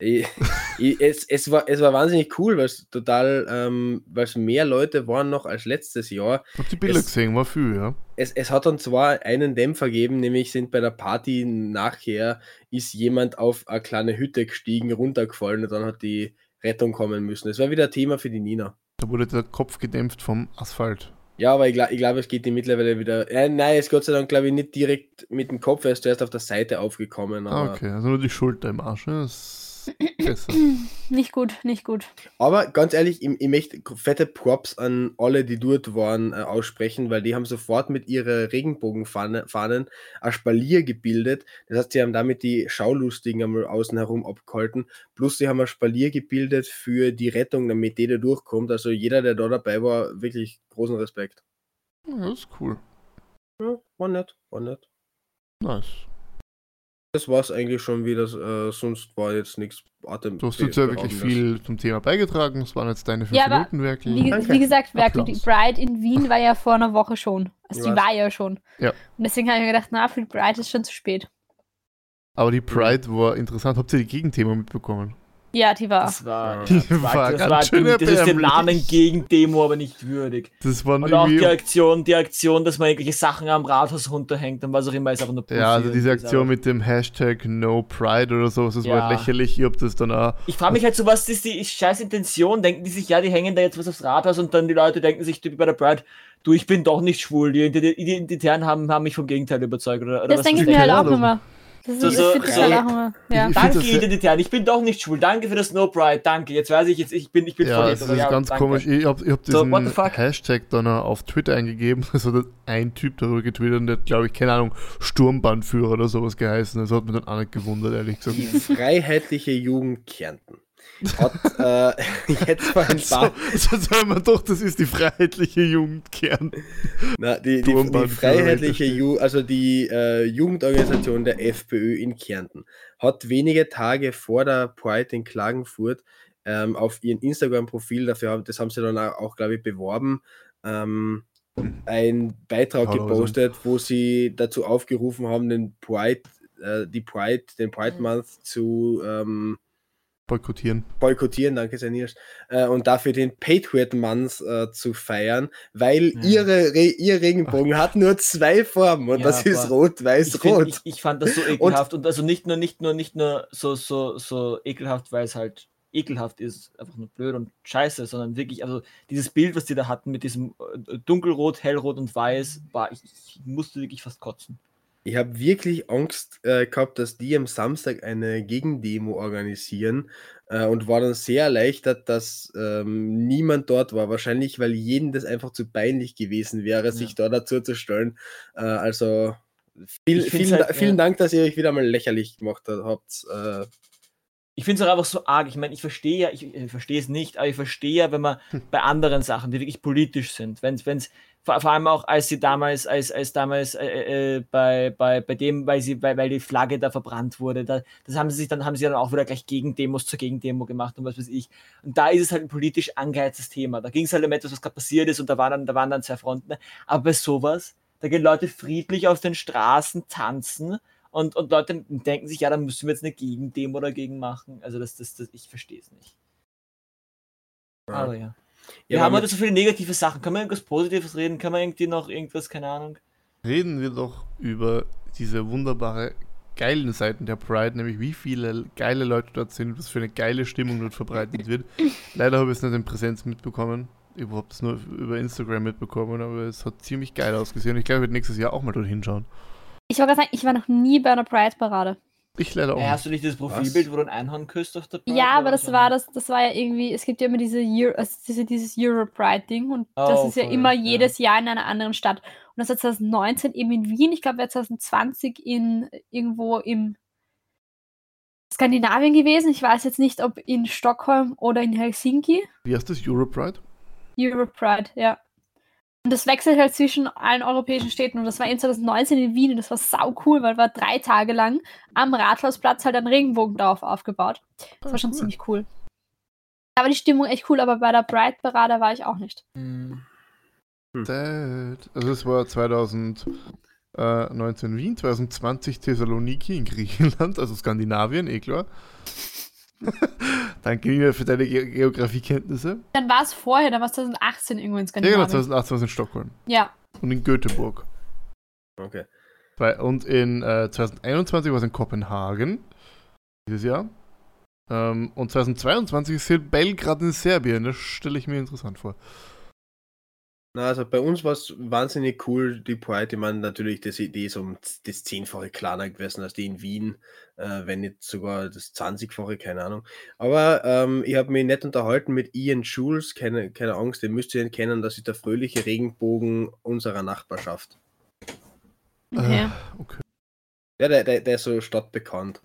S2: Es, es, war, es war wahnsinnig cool, weil es total, ähm, weil es mehr Leute waren noch als letztes Jahr.
S3: Ich hab die Bilder
S2: Es-
S3: gesehen, war viel, ja.
S2: Es, es hat dann zwar einen Dämpfer gegeben, nämlich sind bei der Party nachher ist jemand auf eine kleine Hütte gestiegen, runtergefallen und dann hat die Rettung kommen müssen. Es war wieder ein Thema für die Nina.
S3: Da wurde der Kopf gedämpft vom Asphalt.
S2: Ja, aber ich, gla- ich glaube, es geht die mittlerweile wieder. Äh, nein, es Gott sei Dank, glaube ich, nicht direkt mit dem Kopf, er ist zuerst auf der Seite aufgekommen.
S3: Ah, okay, also nur die Schulter im Arsch. ne? Das ist.
S5: Nicht gut, nicht gut.
S2: aber ganz ehrlich, ich, ich möchte fette Props an alle, die dort waren, äh, aussprechen, weil die haben sofort mit ihrer Regenbogenfahnen ein Spalier gebildet. Das heißt, sie haben damit die Schaulustigen einmal außen herum abgehalten. Plus, sie haben ein Spalier gebildet für die Rettung, damit die da durchkommt. Also jeder, der da dabei war, wirklich großen Respekt.
S3: Ja, das ist cool.
S2: Ja, war nett, war nett.
S3: Nice.
S2: Das war es eigentlich schon wieder, äh, sonst war jetzt nichts Atem.
S3: Du hast jetzt ja wirklich viel zum Thema beigetragen. Das waren jetzt deine fünf
S5: Ja, aber
S3: Minuten wirklich.
S5: Wie, wie gesagt, Werkel, die. Bride in Wien war ja vor einer Woche schon. Also die war ja schon.
S3: Ja.
S5: Und deswegen habe ich mir gedacht, na, für die Bride ist schon zu spät.
S3: Aber die Pride war interessant. Habt ihr die Gegenthema mitbekommen?
S5: Ja, die war.
S4: Das war,
S3: Die
S4: das
S3: war
S4: war, das,
S3: ganz
S4: war
S3: schön
S4: das ist dem. Namen gegen Demo aber nicht würdig.
S3: Das waren
S4: Und auch die. Aktion, die Aktion, dass man irgendwelche Sachen am Rathaus runterhängt und was auch immer, ist einfach nur Pussy
S3: Ja, also diese Aktion mit dem Hashtag No Pride oder sowas, das war
S4: Ja.
S3: halt lächerlich. Ich hab das dann auch.
S4: Ich frage mich halt so, was ist die scheiß Intention? Denken die sich, ja, die hängen da jetzt was aufs Rathaus und dann die Leute denken sich bei der Bride, du, ich bin doch nicht schwul. Die Ident- Identitären haben, haben mich vom Gegenteil überzeugt. Oder, oder
S5: Das
S4: was
S5: denke ich mir halt auch immer. Das,
S4: So-
S5: ist,
S4: so- so-
S5: halt auch immer. Ja.
S3: Ich-
S4: Danke, Identitären, ich bin doch nicht schwul. Danke für das No Pride, danke. Jetzt weiß ich, jetzt, ich bin, ich bin
S3: Ja,
S4: voll
S3: das ist
S4: Ja,
S3: ganz
S4: danke.
S3: komisch. Ich hab, ich hab
S4: So,
S3: diesen
S4: fuck?
S3: Hashtag dann auf Twitter eingegeben. Also hat ein Typ darüber getwittert und der hat, glaube ich, keine Ahnung, Sturmbannführer oder sowas geheißen. Das hat mich dann auch nicht gewundert, ehrlich gesagt.
S2: Die Freiheitliche Jugend Kärnten hat äh, jetzt vor ein
S3: So,
S2: paar
S3: so soll man doch, das ist die freiheitliche Jugendkern.
S2: Na, die, die, die
S3: Turmband
S2: freiheitliche Ju also die äh, Jugendorganisation der FPÖ in Kärnten hat wenige Tage vor der Pride in Klagenfurt ähm, auf ihrem Instagram-Profil, dafür haben, das haben sie dann auch, glaube ich, beworben, ähm, einen Beitrag
S3: Hat aber
S2: gepostet, wo sie dazu aufgerufen haben, den Pride, äh, die Pride, den Pride Month zu ähm,
S3: Boykottieren.
S2: boykottieren, danke sehr Nils, äh, und dafür den Patriot Month äh, zu feiern, weil
S4: Ja.
S2: ihre Re ihr Regenbogen hat nur zwei Formen und
S4: Ja,
S2: das ist rot, weiß,
S4: ich, find,
S2: rot.
S4: ich, ich fand das so ekelhaft und, also nicht nur, nicht nur, nicht nur so, so, so ekelhaft, weil es halt ekelhaft ist, einfach nur blöd und scheiße, sondern wirklich, also dieses Bild, was die da hatten mit diesem äh, dunkelrot, hellrot und weiß, war, ich, ich musste wirklich fast kotzen.
S2: Ich habe wirklich Angst äh, gehabt, dass die am Samstag eine Gegendemo organisieren äh, und war dann sehr erleichtert, dass ähm, niemand dort war. Wahrscheinlich, weil jedem das einfach zu peinlich gewesen wäre, sich da dazu zu stellen. Äh, also viel, vielen,
S4: halt,
S2: vielen
S4: ja.
S2: Dank, dass ihr euch wieder mal lächerlich gemacht habt. Äh,
S4: Ich finde es auch einfach so arg. Ich meine, ich verstehe ja, ich, ich verstehe es nicht, aber ich verstehe ja, wenn man bei anderen Sachen, die wirklich politisch sind, wenn es, vor, vor allem auch als sie damals, als, als damals äh, äh, bei, bei, bei dem, weil sie, weil, weil die Flagge da verbrannt wurde, da, das haben sie sich dann, haben sie dann auch wieder gleich Gegendemos zur Gegendemo gemacht und was weiß ich. Und da ist es halt ein politisch angeheiztes Thema. Da ging es halt um etwas, was gerade passiert ist und da waren dann, da waren dann zwei Fronten. Aber bei sowas, da gehen Leute friedlich auf den Straßen tanzen und, und Leute denken sich, ja, dann müssen wir jetzt eine Gegendemo dagegen machen. Also das, das, das ich verstehe es nicht. Aber ja. Wir
S2: ja,
S4: haben
S2: aber
S4: heute so viele negative Sachen. Kann man irgendwas Positives reden? Kann man irgendwie noch irgendwas, keine Ahnung?
S3: Reden wir doch über diese wunderbare, geilen Seiten der Pride, nämlich wie viele geile Leute dort sind, was für eine geile Stimmung dort verbreitet wird. Leider habe ich es nicht in Präsenz mitbekommen. Es nur über Instagram mitbekommen, aber es hat ziemlich geil ausgesehen. Ich glaube, ich werde nächstes Jahr auch mal dort hinschauen.
S5: Ich wollte gerade sagen, ich war noch nie bei einer Pride-Parade.
S3: Ich leider auch.
S4: Ja,
S3: nicht.
S4: hast du nicht das Profilbild, wo du ein Einhorn küsst auf der Pride
S5: Ja, aber das war das, das war ja irgendwie, es gibt ja immer diese, Euro, also diese dieses Euro-Pride-Ding und das
S4: Oh,
S5: ist ja
S4: voll,
S5: immer
S4: ja.
S5: jedes Jahr in einer anderen Stadt. Und das war 2019 eben in Wien, ich glaube, wäre 2020 in irgendwo im Skandinavien gewesen. Ich weiß jetzt nicht, ob in Stockholm oder in Helsinki.
S3: Wie heißt das? Europride?
S5: Europride, ja. Und das wechselt halt zwischen allen europäischen Städten. Und das war eben 2019 in Wien und das war sau cool, weil war drei Tage lang am Rathausplatz halt ein Regenbogen drauf aufgebaut. Das war schon
S3: cool.
S5: ziemlich cool. Da war die Stimmung echt cool, aber bei der Pride-Parade war ich auch nicht.
S4: Hm.
S3: Dad. Also es war 2019 Wien, 2020 Thessaloniki in Griechenland, also Skandinavien, eh klar. Danke Nina für deine Ge Geografiekenntnisse.
S5: Dann war es vorher, dann war es 2018 irgendwo in
S3: Ja, genau,
S5: Skandinavien.
S3: 2018 war es in Stockholm.
S5: Ja,
S3: Und in Göteborg.
S2: Okay.
S3: Und in äh, 2021 war es in Kopenhagen. Dieses Jahr. Ähm, und 2022 ist hier Belgrad in Serbien. Das stelle ich mir interessant vor.
S2: Na, also bei uns war es wahnsinnig cool, die Pride. Ich meine, natürlich, das Idee ist um das zehnfache kleiner gewesen als die in Wien, äh, wenn nicht sogar das 20-fache, keine Ahnung. Aber ähm, ich habe mich nett unterhalten mit Ian Jules, keine, keine Angst, den müsst ihr ihn kennen, das ist der fröhliche Regenbogen unserer Nachbarschaft.
S5: okay.
S3: Äh, okay.
S2: Ja, der, der, der ist so stadtbekannt.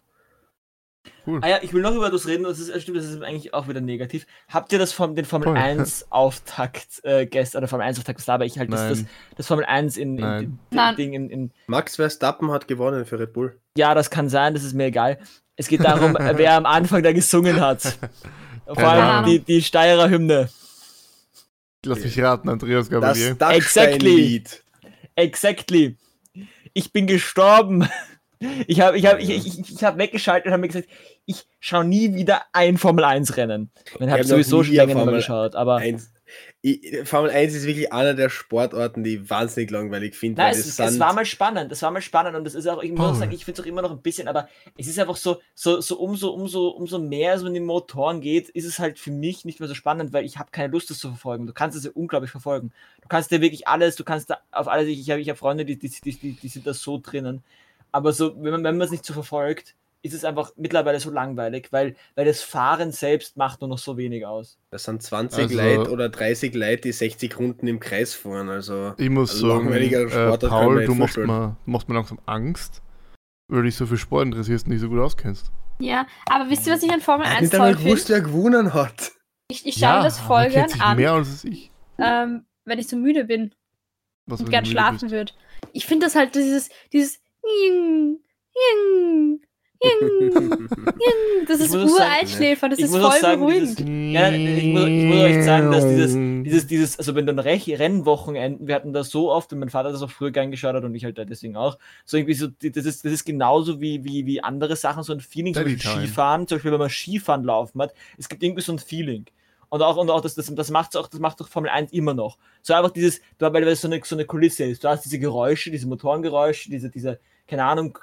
S4: Ah ja, ich will noch über das reden, das ist, stimmt, das ist eigentlich auch wieder negativ. Habt ihr das vom, den Formel
S3: Voll.
S4: 1 Auftakt äh, gestern, oder Formel 1 Auftakt, was laber ich halt, das, das, das Formel 1 in, in, in. Ding in, in,
S2: Max Verstappen hat gewonnen für Red Bull.
S4: ja, das kann sein, das ist mir egal. Es geht darum, wer am Anfang da gesungen hat. Vor allem die, die Steirer Hymne.
S3: Lass mich raten, Andreas
S2: Das
S3: Gabalier.
S2: Dachstein-Lied.
S4: Exactly. Ich bin gestorben. Ich habe ich hab, ich, ich, ich hab weggeschaltet und habe mir gesagt, ich schaue nie wieder ein Formel 1 Rennen. Und habe
S2: hab
S4: sowieso schon länger
S2: Formel
S4: geschaut. Aber
S2: Eins. Ich, Formel 1 ist wirklich einer der Sportarten, die ich wahnsinnig langweilig finde.
S4: Nein, es,
S2: das
S4: es war mal spannend, es war mal spannend und es ist auch, ich muss
S3: Paul.
S4: sagen, ich finde es auch immer noch ein bisschen, aber es ist einfach so, so, so umso, umso, umso mehr es um die Motoren geht, ist es halt für mich nicht mehr so spannend, weil ich habe keine Lust, das zu verfolgen. Du kannst es ja unglaublich verfolgen. Du kannst dir wirklich alles, du kannst da auf alles, ich habe ich hab Freunde, die, die, die, die, die sind da so drinnen. Aber so, wenn man wenn man es nicht so verfolgt, ist es einfach mittlerweile so langweilig, weil, weil das Fahren selbst macht nur noch so wenig aus.
S2: Das sind 20
S3: Also-
S2: Leute oder 30 Leute, die 60 Runden im Kreis fahren. Also
S3: Ich muss
S2: Also
S3: sagen,
S2: langweiliger
S3: äh, Paul, du machst mir, machst mir langsam Angst, weil du dich so für Sport interessierst und nicht so gut auskennst.
S5: Ja, aber wisst ihr, was ich an Formel
S2: ich hab
S5: 1
S2: nicht einmal
S5: toll finde?
S2: gewusst, wer gewonnen hat.
S5: Ich, ich schaue mir das voll
S3: er
S5: gern an,
S3: mehr als ich.
S5: ähm, wenn ich so müde bin
S3: Was
S5: und gern schlafen würde. Ich finde das halt dieses, dieses Ying, Ying, Ying, Ying, das ist
S4: muss auch sagen-
S5: Ureinschläfern, das ist
S4: auch
S5: voll
S4: sagen,
S5: beruhigend.
S4: dieses- Ja, ich muss, ich muss euch sagen, dass dieses, dieses, dieses, also wenn dann Rech Rennwochenenden, wir hatten das so oft und mein Vater hat das auch früher gern geschaut hat und ich halt deswegen auch, so irgendwie so, das ist, das ist genauso wie, wie, wie andere Sachen, so ein Feeling,
S3: Daddy Time.
S4: Skifahren, zum Beispiel wenn man Skifahren laufen hat, es gibt irgendwie so ein Feeling. Und auch, und auch das, das, das macht auch, das macht doch Formel 1 immer noch. So einfach dieses, du- weil es so eine, so eine Kulisse ist. Du hast diese Geräusche, diese Motorengeräusche, diese, diese, keine Ahnung,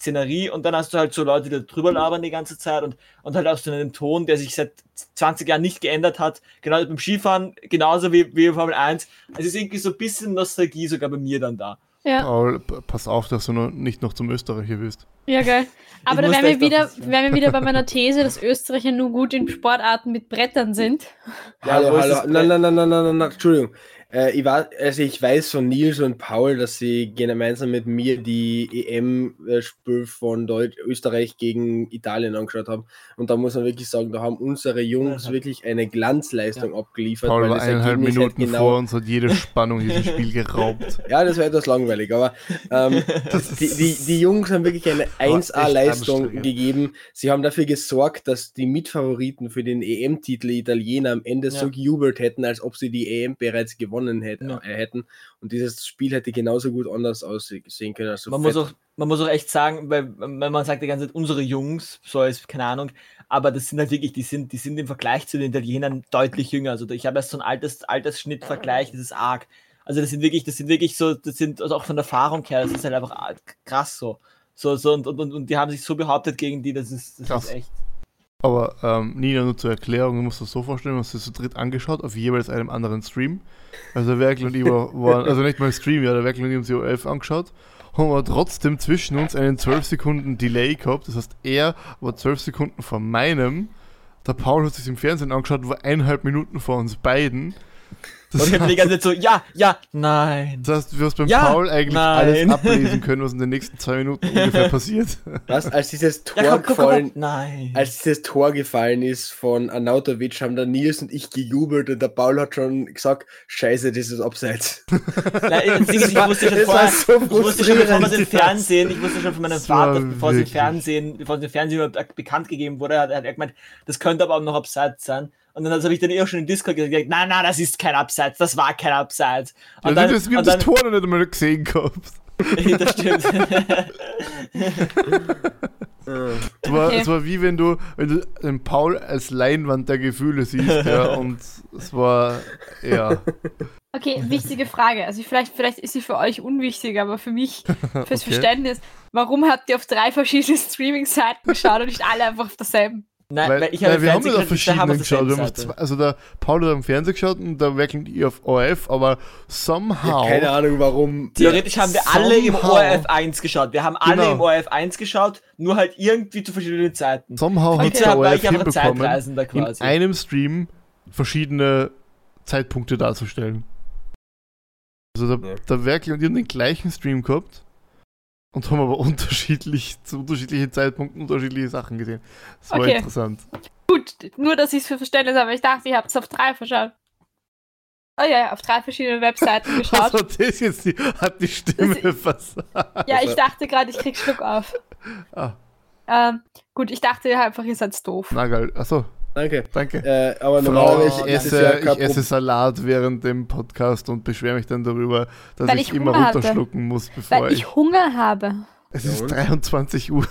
S4: Szenerie und dann hast du halt so Leute, die da drüber labern die ganze Zeit und, und halt auch so einen Ton, der sich seit 20 Jahren nicht geändert hat. Genau beim Skifahren, genauso wie, wie Formel 1. Es ist irgendwie so ein bisschen Nostalgie sogar bei mir dann da.
S5: Ja,
S3: Paul, pass auf, dass du noch nicht noch zum Österreicher wirst.
S5: ja, geil. Aber da wären wir, wieder, wären wir wieder bei meiner These, dass Österreicher nur gut in Sportarten mit Brettern sind.
S4: Ja,
S2: hallo, hallo. nein, nein, nein, nein, nein, nein, Entschuldigung. Äh, ich, war, also ich weiß von Nils und Paul, dass sie gemeinsam mit mir die EM-Spiel von Deutsch Österreich gegen Italien angeschaut haben. Und da muss man wirklich sagen, da haben unsere Jungs
S4: Ja.
S2: wirklich eine Glanzleistung abgeliefert.
S3: Paul war eineinhalb
S2: Ergebnis halt
S3: Minuten vor uns, hat jede Spannung in diesem Spiel geraubt.
S2: Ja, das war etwas langweilig, aber ähm, die, die, die Jungs haben wirklich eine
S3: Aber echt
S2: 1A-Leistung
S3: anstrengend.
S2: gegeben. Sie haben dafür gesorgt, dass die Mitfavoriten für den EM-Titel Italiener am Ende so
S4: Ja.
S2: gejubelt hätten, als ob sie die EM bereits gewonnen hätten.
S4: Ja.
S2: Äh, hätten. Und dieses Spiel hätte genauso gut anders aussehen können. Also
S4: Man muss, auch, man muss auch echt sagen, weil, weil man sagt die ganze Zeit, unsere Jungs, so als, keine Ahnung, aber das sind halt wirklich, die sind, die sind im Vergleich zu den Italienern deutlich jünger. Also ich habe erst so einen Alters, Altersschnittvergleich, das ist arg. Also das sind wirklich, das sind wirklich so, das sind also auch von der Erfahrung her, das ist halt einfach krass so. So, so und, und, und, und die haben sich so behauptet gegen die, das ist, das
S3: Krass.
S4: ist echt.
S3: Aber ähm, Nina, nur zur Erklärung, du musst das so vorstellen, wir haben uns das zu dritt angeschaut, auf jeweils einem anderen Stream. Also der Werkel und ich war, waren, also nicht mal Stream, ja, der Werkel und ich haben sie um 11 angeschaut, haben aber trotzdem zwischen uns einen 12 Sekunden Delay gehabt, das heißt, er war 12 Sekunden vor meinem, der Paul hat sich im Fernsehen angeschaut, war eineinhalb Minuten vor uns beiden.
S4: Und
S3: Das
S4: ich habe die ganze Zeit so, ja, ja, nein.
S3: das heißt, du hast beim
S4: Ja,
S3: Paul eigentlich
S4: nein.
S3: alles ablesen können, was in den nächsten zwei Minuten ungefähr passiert.
S2: Was, als dieses Tor
S4: Ja, komm, komm, komm,
S2: gefallen,
S4: komm. Nein.
S2: als dieses Tor gefallen ist von Anautovic, haben der Nils und ich gejubelt und der Paul hat schon gesagt, scheiße, das ist abseits.
S4: Nein, ich
S2: war-
S4: wusste schon vorher,
S2: so
S4: ich wusste schon, bevor es im. Fernsehen, ich wusste schon von meinem Vater, bevor es im Fernsehen, bevor es im Fernsehen überhaupt bekannt gegeben wurde, hat, hat er gemeint, das könnte aber auch noch Abseits sein. Und dann habe ich dann eh auch schon in Discord gesagt, nein, nein, das ist kein Abseits, das war kein Abseits.
S3: Ja,
S4: Und dann,
S3: das, wir haben das Tor noch nicht einmal gesehen gehabt.
S4: das stimmt.
S3: Es war,
S5: Okay.
S3: es war wie wenn du, wenn du den Paul als Leinwand der Gefühle siehst, ja, und es war, ja.
S5: Okay, wichtige Frage. Also vielleicht, vielleicht ist sie für euch unwichtig, aber für mich, fürs
S3: Okay.
S5: Verständnis, warum habt ihr auf drei verschiedene Streaming-Seiten geschaut und nicht alle einfach auf derselben?
S4: Nein,
S3: Weil,
S4: weil ich habe
S3: weil wir haben nicht auf
S4: Fernsehen geschaut, wir haben
S3: zwei, also der Paul hat am Fernsehen geschaut und der Werkel ihr auf ORF, aber somehow.
S2: keine Ahnung, warum.
S4: Theoretisch haben wir alle im
S3: Somehow.
S4: ORF 1 geschaut. Wir haben alle
S3: Genau.
S4: im ORF 1 geschaut, nur halt irgendwie zu verschiedenen Zeiten.
S3: Somehow hat der ORF hinbekommen, in einem Stream verschiedene Zeitpunkte darzustellen. Also der,
S2: Ja.
S3: der Werkel und haben den gleichen Stream gehabt und haben aber unterschiedlich, zu unterschiedlichen Zeitpunkten unterschiedliche Sachen gesehen. Das war
S5: Okay.
S3: interessant.
S5: Gut, nur dass ich es für Verständnis habe. Ich dachte, ihr habt es auf drei verschaut. Oh ja, ja, auf drei verschiedenen Webseiten geschaut.
S3: Also das jetzt die, hat die Stimme versagt.
S5: Ja, ich dachte gerade, ich krieg Schluck auf.
S3: Ah,
S5: Ähm, gut, ich dachte einfach, ihr seid doof.
S3: na geil. Achso,
S2: Danke.
S3: danke.
S2: Äh, aber
S3: Frau, ich esse,
S2: ja
S3: ich esse. Salat während dem Podcast und beschwere mich dann darüber, dass
S5: Weil
S3: ich,
S5: ich
S3: immer
S5: hatte.
S3: runterschlucken muss, bevor
S5: Weil
S3: ich.
S5: ich Hunger habe.
S3: Es ist
S2: und?
S3: 23 Uhr.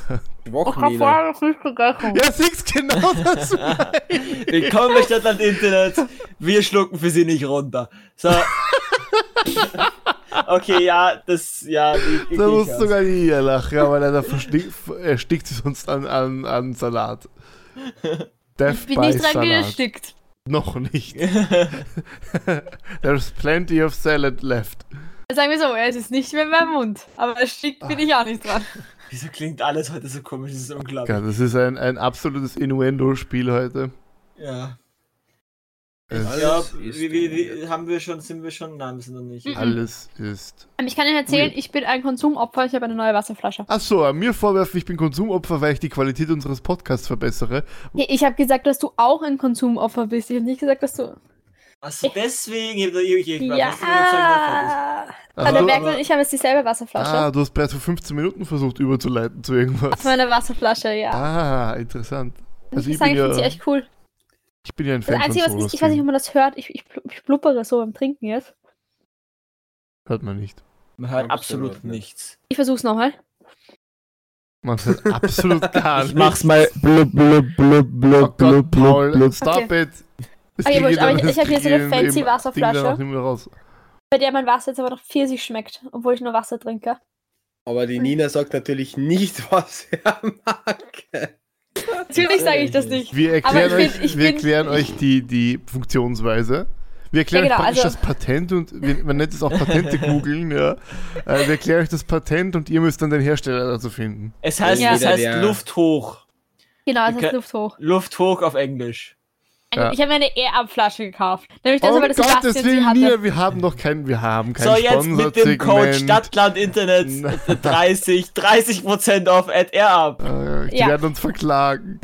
S2: Schwach,
S5: Ich habe vorher noch nicht gegessen.
S3: Ja, siehst genau das.
S4: Willkommen bei Stadtland Internet. Wir schlucken für sie nicht runter. So. Okay, ja, das, ja, die,
S3: Da
S4: ich-
S3: muss sogar die hier lachen, aber leider verstick, erstickt sie sonst an, an, an Salat. Death
S5: Ich bin
S3: by
S5: nicht dran gestickt.
S3: Noch nicht. There's plenty of salad left.
S5: Sagen wir so, es ist nicht mehr in meinem Mund. Aber erstickt bin ich auch nicht dran.
S4: Wieso klingt alles heute so komisch? Das ist unglaublich.
S3: Ja, das ist ein, ein absolutes Innuendo-Spiel heute.
S4: Ja. Wie, wie, haben wir schon, sind wir schon? Nein, wir sind noch nicht.
S5: Mhm.
S3: alles ist.
S5: Ähm, Ich kann Ihnen erzählen, ich bin ein Konsumopfer, ich habe eine neue Wasserflasche.
S3: Achso, mir vorwerfen, ich bin Konsumopfer, weil ich die Qualität unseres Podcasts verbessere.
S5: Nee, Ich habe gesagt, dass du auch ein Konsumopfer bist. Ich habe nicht gesagt, dass du.
S4: Also deswegen, ich, ich, ich, ich
S5: Ja.
S3: Also,
S5: der
S3: du-
S5: Berg und ich haben jetzt dieselbe Wasserflasche.
S3: ah, du hast bereits vor 15 Minuten versucht überzuleiten zu irgendwas.
S5: Auf meiner Wasserflasche, ja.
S3: Ah, interessant. Also
S5: ich
S3: ich
S5: muss sagen,
S3: bin
S5: ich finde sie
S3: ja,
S5: echt cool.
S3: Ich bin ja ein
S5: Das
S3: Fan
S5: Einzige,
S3: von
S5: was ich, ich weiß nicht, ob man das hört, ich, ich, ich blubbere so beim Trinken jetzt.
S3: Hört man nicht.
S4: Man hört
S2: Absolut
S4: absolut
S2: nicht.
S4: nichts.
S5: Ich versuch's nochmal.
S3: Man hört absolut gar
S4: Ich
S3: nichts.
S4: mach's mal.
S2: blub, blub, blub,
S3: Oh Gott, Paul, stop it. Es
S5: Okay, wurscht, aber ich- ich hab hier so eine fancy Wasserflasche. Bei der mein Wasser jetzt aber noch Pfirsich schmeckt, obwohl ich nur Wasser trinke.
S2: Aber die Nina sagt natürlich nicht, was er mag.
S5: Natürlich sage ich das nicht.
S3: Wir
S5: Aber
S3: erklären,
S5: ich
S3: euch,
S5: bin- ich
S3: wir
S5: bin-
S3: erklären euch die, die Funktionsweise. Wir erklären
S5: Ja,
S3: euch
S5: genau,
S3: praktisch
S5: also-
S3: das Patent und wir, man nennt es auch Patente googeln, ja. Äh, wir erklären euch das Patent und ihr müsst dann den Hersteller dazu finden.
S4: Es heißt,
S5: Ja.
S4: es heißt Luft hoch.
S5: Genau, es ist Luft hoch.
S4: Luft hoch auf Englisch.
S3: Ja.
S5: Ich habe mir eine Air-Up-Flasche gekauft. Nämlich das,
S3: oh
S5: aber das
S3: Willen,
S5: hatte.
S3: Nina, wir haben noch kein, wir haben kein
S4: So, jetzt mit dem Code. Stadtland Internet 30, 30% auf at AirUp.
S3: Äh, die
S5: Ja.
S3: werden uns verklagen.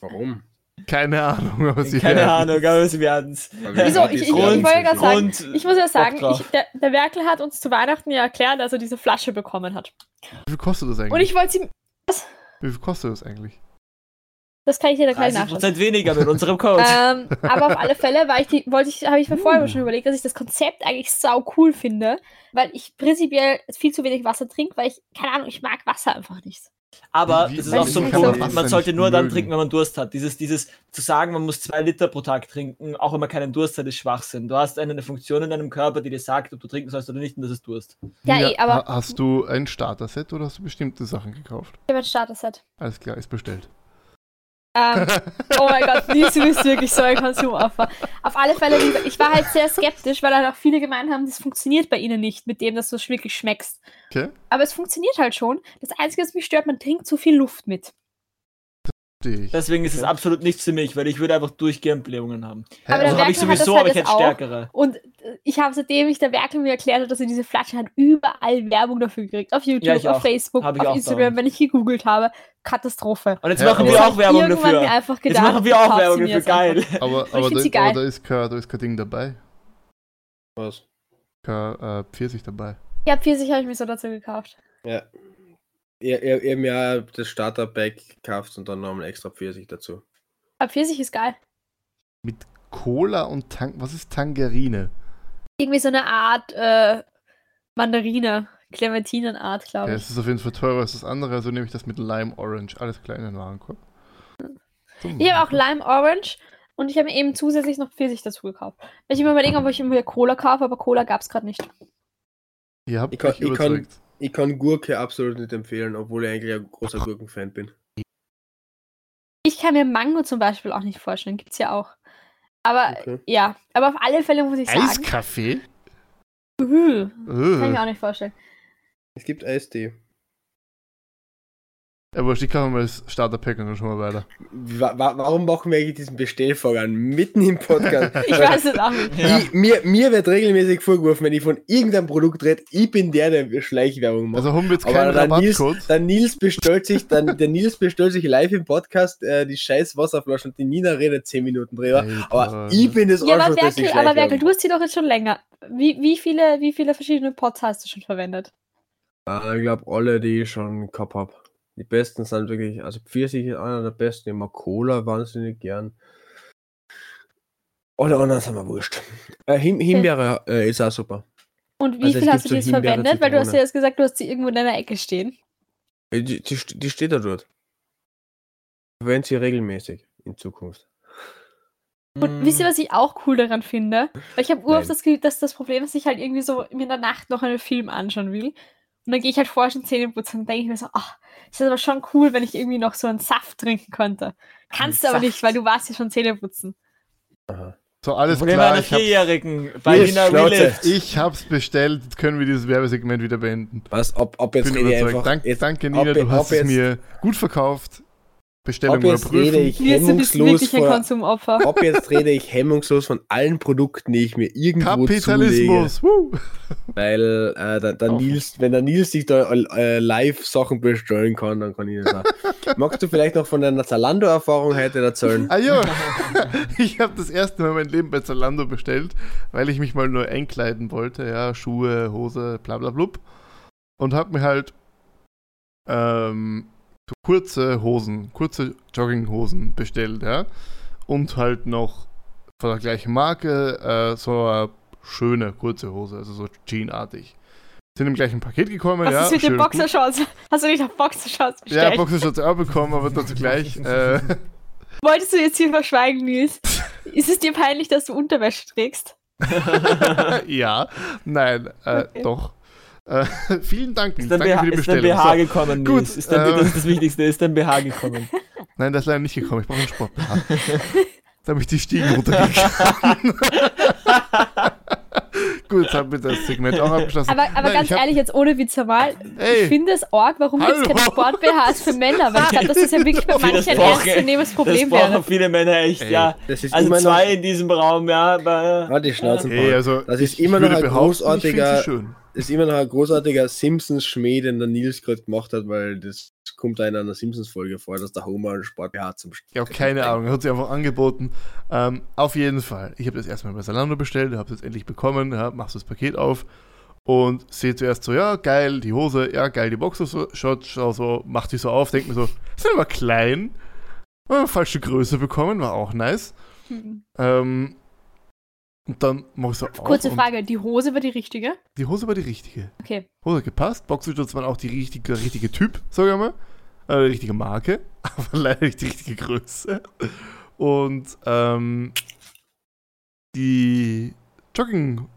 S2: Warum?
S3: Keine Ahnung, aber sie
S4: Keine
S3: werden.
S4: Ahnung, aber sie werden's.
S5: Wieso? Ich- ich- ich wollte gerade sagen,
S4: Und
S5: Ich muss ja sagen, ich, der, der Werkel hat uns zu Weihnachten ja erklärt, dass er diese Flasche bekommen hat.
S3: Wie viel kostet das
S5: Und
S3: eigentlich?
S5: ich wollte sie.
S3: Wie viel kostet das eigentlich?
S5: Das kann ich dir da gleich nachschauen.
S4: 30% weniger mit unserem Code.
S5: ähm, aber auf alle Fälle war ich die, wollte ich, habe ich mir vorher schon überlegt, dass ich das Konzept eigentlich sau cool finde, weil ich prinzipiell viel zu wenig Wasser trinke, weil ich, keine Ahnung, ich mag Wasser einfach nicht.
S4: Aber
S3: Wie-
S4: das ist auch so ein
S5: man
S4: Punkt, man sollte nur dann
S3: mögen?
S4: trinken, wenn man Durst hat. Dieses, dieses zu sagen, man muss zwei Liter pro Tag trinken, auch wenn man keinen Durst hat, ist Schwachsinn. Du hast eine, eine Funktion in deinem Körper, die dir sagt, ob du trinken sollst oder nicht, und das ist Durst.
S5: Ja,
S3: Nina,
S5: eh, aber-
S3: ha- Hast du ein Starter-Set oder hast du bestimmte Sachen gekauft?
S5: Ich habe ein Starter-Set.
S3: Alles klar, ist bestellt.
S5: Ähm, oh mein Gott, Nils, du bist wirklich so ein Konsumopfer. Auf alle Fälle, ich war halt sehr skeptisch, weil halt auch viele gemeint haben, das funktioniert bei ihnen nicht, mit dem, dass du es wirklich schmeckst.
S3: Okay?
S5: Aber es funktioniert halt schon. Das Einzige, was mich stört, man trinkt zu viel Luft mit.
S3: Ich.
S4: Deswegen ist es absolut nichts für mich, weil ich würde einfach durchgehend Blähungen haben.
S5: Aber
S4: Also habe ich sowieso,
S5: halt
S4: aber ich
S5: jetzt
S4: hätte
S5: auch.
S4: stärkere.
S5: Und äh, ich habe, seitdem ich der Werkel mir erklärt hat, dass er diese Flasche hat, überall Werbung dafür gekriegt. Auf YouTube,
S4: Ja,
S5: auf
S4: auch.
S5: Facebook, auf Instagram,
S4: dauernd.
S5: wenn ich gegoogelt habe. Katastrophe.
S4: Und jetzt
S3: Ja,
S4: machen wir auch Werbung
S5: irgendwann
S4: dafür.
S5: Mir einfach
S4: Jetzt
S5: gedacht,
S4: machen wir auch Werbung dafür, geil.
S3: Aber, aber, da, ist, aber
S5: geil.
S3: da, ist kein, da ist kein Ding dabei.
S2: Was?
S3: Kein äh, Pfirsich dabei.
S5: Ja, Pfirsich habe ich mir so dazu gekauft.
S2: Ja. Ihr, ihr, ihr mir ja das Starter-Pack gekauft und dann nochmal extra Pfirsich dazu.
S5: Aber Pfirsich ist geil.
S3: Mit Cola und Tang. Was ist Tangerine?
S5: Irgendwie so eine Art äh, Mandarine. Clementinenart, glaube
S3: Ja,
S5: ich.
S3: es ist auf jeden Fall teurer als das andere, also nehme ich das mit Lime Orange. Alles klar in den Warenkorb. Zum
S5: Ich habe auch. Lime Orange und ich habe mir eben zusätzlich noch Pfirsich dazu gekauft. Ich mir überlegen, ob ich mir Cola kaufe, aber Cola gab es gerade nicht.
S3: Ihr habt
S2: Ich
S3: mich
S2: ich kann-
S3: überzeugt.
S2: Ich kann Gurke absolut nicht empfehlen, obwohl ich eigentlich ein großer Gurkenfan bin.
S5: Ich kann mir Mango zum Beispiel auch nicht vorstellen, gibt's ja auch. Aber
S2: Okay.
S5: ja, aber auf alle Fälle muss ich sagen,
S3: Eiskaffee?
S5: uh, kann ich mir auch nicht vorstellen.
S2: Es gibt Eistee.
S3: Ja, wurscht, ich kann mal das Starterpack und dann schon mal weiter.
S2: Wa wa warum machen wir eigentlich diesen Bestellvorgang mitten im Podcast?
S5: Ich weiß es auch nicht.
S4: Ja.
S2: Ich, mir, mir wird regelmäßig vorgeworfen, wenn ich von irgendeinem Produkt rede, ich bin der, der Schleichwerbung macht.
S3: Also haben wir jetzt
S2: Aber
S3: keinen
S2: der Nils,
S3: Rabattcode.
S2: der Nils bestellt sich, dann, der Nils bestellt sich live im Podcast äh, die scheiß Wasserflasche und die Nina redet 10 Minuten drüber.
S3: Alter.
S2: Aber ich bin das
S5: Ja, aber
S2: Arschloch, das
S5: Werkel, aber Werkel, du hast sie doch jetzt schon länger. Wie, wie, viele, wie viele verschiedene Pots hast du schon verwendet?
S2: Äh, ich glaube, alle, die ich schon gehabt habe. Die besten sind wirklich, also Pfirsich ist einer der besten, mag Cola wahnsinnig gern. Alle anderen sind mir wurscht. Äh, Him Himbeere äh, ist auch super.
S5: Und wie
S2: Also
S5: viel hast du jetzt
S2: Himbeere,
S5: verwendet? Weil du hast ja jetzt gesagt, du hast sie irgendwo in deiner Ecke stehen.
S2: Äh, Die, die, die steht da dort. Verwenden sie regelmäßig in Zukunft.
S5: Und wisst ihr, was ich auch cool daran finde? Weil ich habe ur oft
S2: Nein.
S5: das Gefühl, dass das Problem ist, dass ich halt irgendwie so mir in der Nacht noch einen Film anschauen will. Und dann gehe ich halt vorher schon Zähne putzen und denke ich mir so, ach, das ist aber schon cool, wenn ich irgendwie noch so einen Saft trinken könnte. Kannst du aber
S2: Saft.
S5: nicht, weil du warst ja schon Zähne putzen.
S2: Aha.
S3: So, alles klar.
S4: einer
S3: Ich hab's,
S4: Vierjährigen bei
S2: Hier,
S4: Nina
S3: ich hab's bestellt. Jetzt können wir dieses Werbesegment wieder beenden.
S2: Was, ob, ob jetzt
S3: Bin überzeugt.
S2: einfach.
S3: Dank,
S2: jetzt,
S3: danke,
S2: ob
S3: Nina,
S2: ich-
S3: du hast
S2: ob
S3: es
S2: jetzt-
S3: mir gut verkauft. Bestellung
S2: ob jetzt rede
S3: überprüfen.
S2: ich hemmungslos vor,
S5: Konsumopfer.
S2: ob jetzt rede ich hemmungslos von allen Produkten, die ich mir irgendwo zulege.
S3: Kapitalismus.
S2: Weil äh, der, der
S3: Auch.
S2: Nils, wenn der Nils sich da äh, live Sachen bestellen kann, dann kann ich das auch. Magst du vielleicht noch von deiner Zalando-Erfahrung heute erzählen?
S3: Ah ja, ich habe das erste Mal mein Leben bei Zalando bestellt, weil ich mich mal nur einkleiden wollte, ja, Schuhe, Hose, bla bla blub. Und habe mir halt ähm, kurze Hosen, kurze Jogginghosen bestellt, ja. Und halt noch von der gleichen Marke äh, so eine schöne kurze Hose, also so Jeanartig. Sind im gleichen Paket gekommen,
S5: Was
S3: ja.
S5: ist mit den. Boxershorts? Hast du nicht auf Boxershorts
S3: Ja,
S5: bestellt?
S3: Boxershorts auch bekommen, aber dazu gleich. äh,
S5: Wolltest du jetzt hier verschweigen, Nils? ist es dir peinlich, dass du Unterwäsche trägst?
S3: ja, nein, äh,
S5: Okay.
S3: doch. Äh, vielen Dank,
S4: Ist
S3: Danke
S4: BH,
S3: für die
S4: ist dein. BH
S3: So,
S4: gekommen,
S3: Gut,
S4: Nils? Ist dein,
S3: ähm,
S4: das ist das Wichtigste, ist dein BH gekommen.
S3: nein, das ist leider nicht gekommen. Ich brauche einen Sport. da habe ich die Stiegen runtergegangen. Gut, jetzt haben wir das Segment auch abgeschlossen.
S5: Aber, aber
S3: Nein,
S5: ganz
S3: hab-
S5: ehrlich, jetzt ohne Witz mal,
S3: Ey.
S5: ich finde es arg, warum gibt es keine. Sport-BHs für Männer? Weil ich glaube, dass das ja wirklich bei
S4: das
S5: manchen ein ernstzunehmendes
S4: Das
S5: Problem
S4: brauchen
S5: wäre.
S4: viele Männer echt,
S3: Ey.
S4: ja.
S2: Das ist
S4: Also
S2: immer
S4: zwei
S2: noch,
S4: in diesem Raum, ja. Aber,
S2: Warte, die Schnauzen
S3: Hey, also,
S2: Das ist immer noch ein großartiger- ist immer noch ein großartiger Simpsons-Schmäh, den der Nils gerade gemacht hat, weil das kommt da in einer Simpsons-Folge vor, dass der Homer einen Sport BH zum
S3: Ich habe keine Ahnung, er hat sie einfach angeboten. Ähm, auf jeden Fall. Ich habe das erstmal bei Zalando bestellt, habe es jetzt endlich bekommen, ja, machst das Paket auf und sehe zuerst so, ja, geil, die Hose, ja, geil, die Boxershot, schau so, mach die so auf, denk mir so, ist aber klein. Äh, falsche Größe bekommen, war auch nice.
S5: Hm.
S3: Ähm, und dann mach ich so auf
S5: Kurze Frage, die Hose war die richtige?
S3: Die Hose war die richtige.
S5: Okay.
S3: Hose hat gepasst, Boxershorts waren auch die richtige, der richtige Typ, sag ich mal. Äh, die richtige Marke, aber leider nicht die richtige Größe. Und ähm, die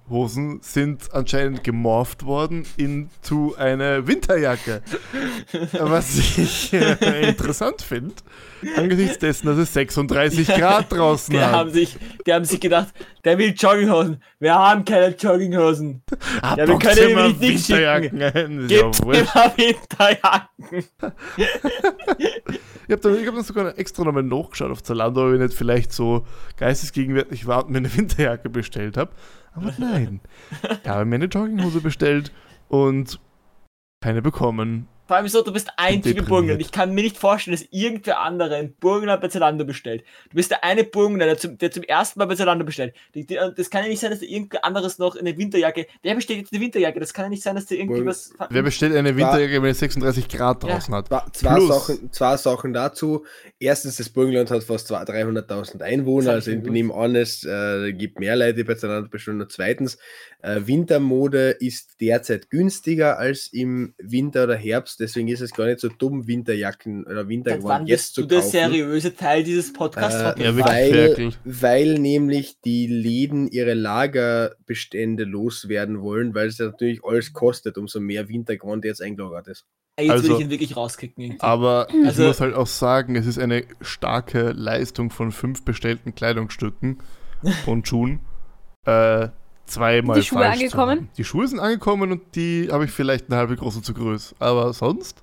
S3: Jogginghosen sind anscheinend gemorpht worden into eine Winterjacke. Was ich äh, interessant finde, angesichts dessen, dass es 36 Grad draußen
S4: die, haben
S3: hat.
S4: sich, die haben sich gedacht, der will Jogginghosen. Wir haben keine Jogginghosen.
S3: Ah,
S4: Ja, wir können ihm nicht nichts
S3: ein.
S4: Gibt
S3: ja
S4: immer Winterjacken.
S3: Ich habe dann, ich hab dann sogar extra nochmal nachgeschaut auf Zalando, ob ich nicht vielleicht so geistesgegenwärtig war und mir eine Winterjacke bestellt habe. Aber nein. Ich habe mir eine Jogginghose bestellt und keine bekommen.
S4: Vor allem so, du bist ein Typ im
S3: Deprimiert.
S4: Burgenland. Ich kann mir nicht vorstellen, dass irgendwer andere ein Burgenland bei Zalando bestellt. Du bist der eine Burgenländer, der zum, der zum ersten Mal bei Zalando bestellt. Das kann ja nicht sein, dass der irgendwer anderes noch eine Winterjacke. Wer bestellt jetzt eine Winterjacke? Das kann ja nicht sein, dass der irgendwie
S2: Burgen-
S4: was.
S3: Wer bestellt eine Winterjacke, wenn es 36 Grad
S4: Ja.
S3: draußen hat?
S2: Zwei,
S3: Plus-
S2: Sachen, zwei Sachen dazu. Erstens, das Burgenland hat fast 200.000, 300.000 Einwohner, also
S4: ich
S2: nehme an, es äh, gibt mehr Leute, die bei Zalando bestellen. Und zweitens, äh, Wintermode ist derzeit günstiger als im Winter oder Herbst, deswegen ist es gar nicht so dumm, Winterjacken oder Wintergewand jetzt
S4: bist du
S2: zu
S4: der
S2: kaufen.
S4: seriöse Teil dieses Podcasts?
S2: Äh,
S3: Ja,
S2: weil, weil nämlich die Läden ihre Lagerbestände loswerden wollen, weil es ja natürlich alles kostet, umso mehr Wintergewand jetzt eingelagert ist.
S4: Jetzt will
S3: Also-
S4: ich ihn wirklich rauskicken. irgendwie.
S3: Aber ich
S4: Also-
S3: muss halt auch sagen, es ist eine starke Leistung von fünf bestellten Kleidungsstücken und Schuhen. Äh, zweimal
S5: Die Schuhe angekommen?
S3: haben. Die Schuhe sind angekommen und die habe ich vielleicht eine halbe große zu groß. Aber sonst?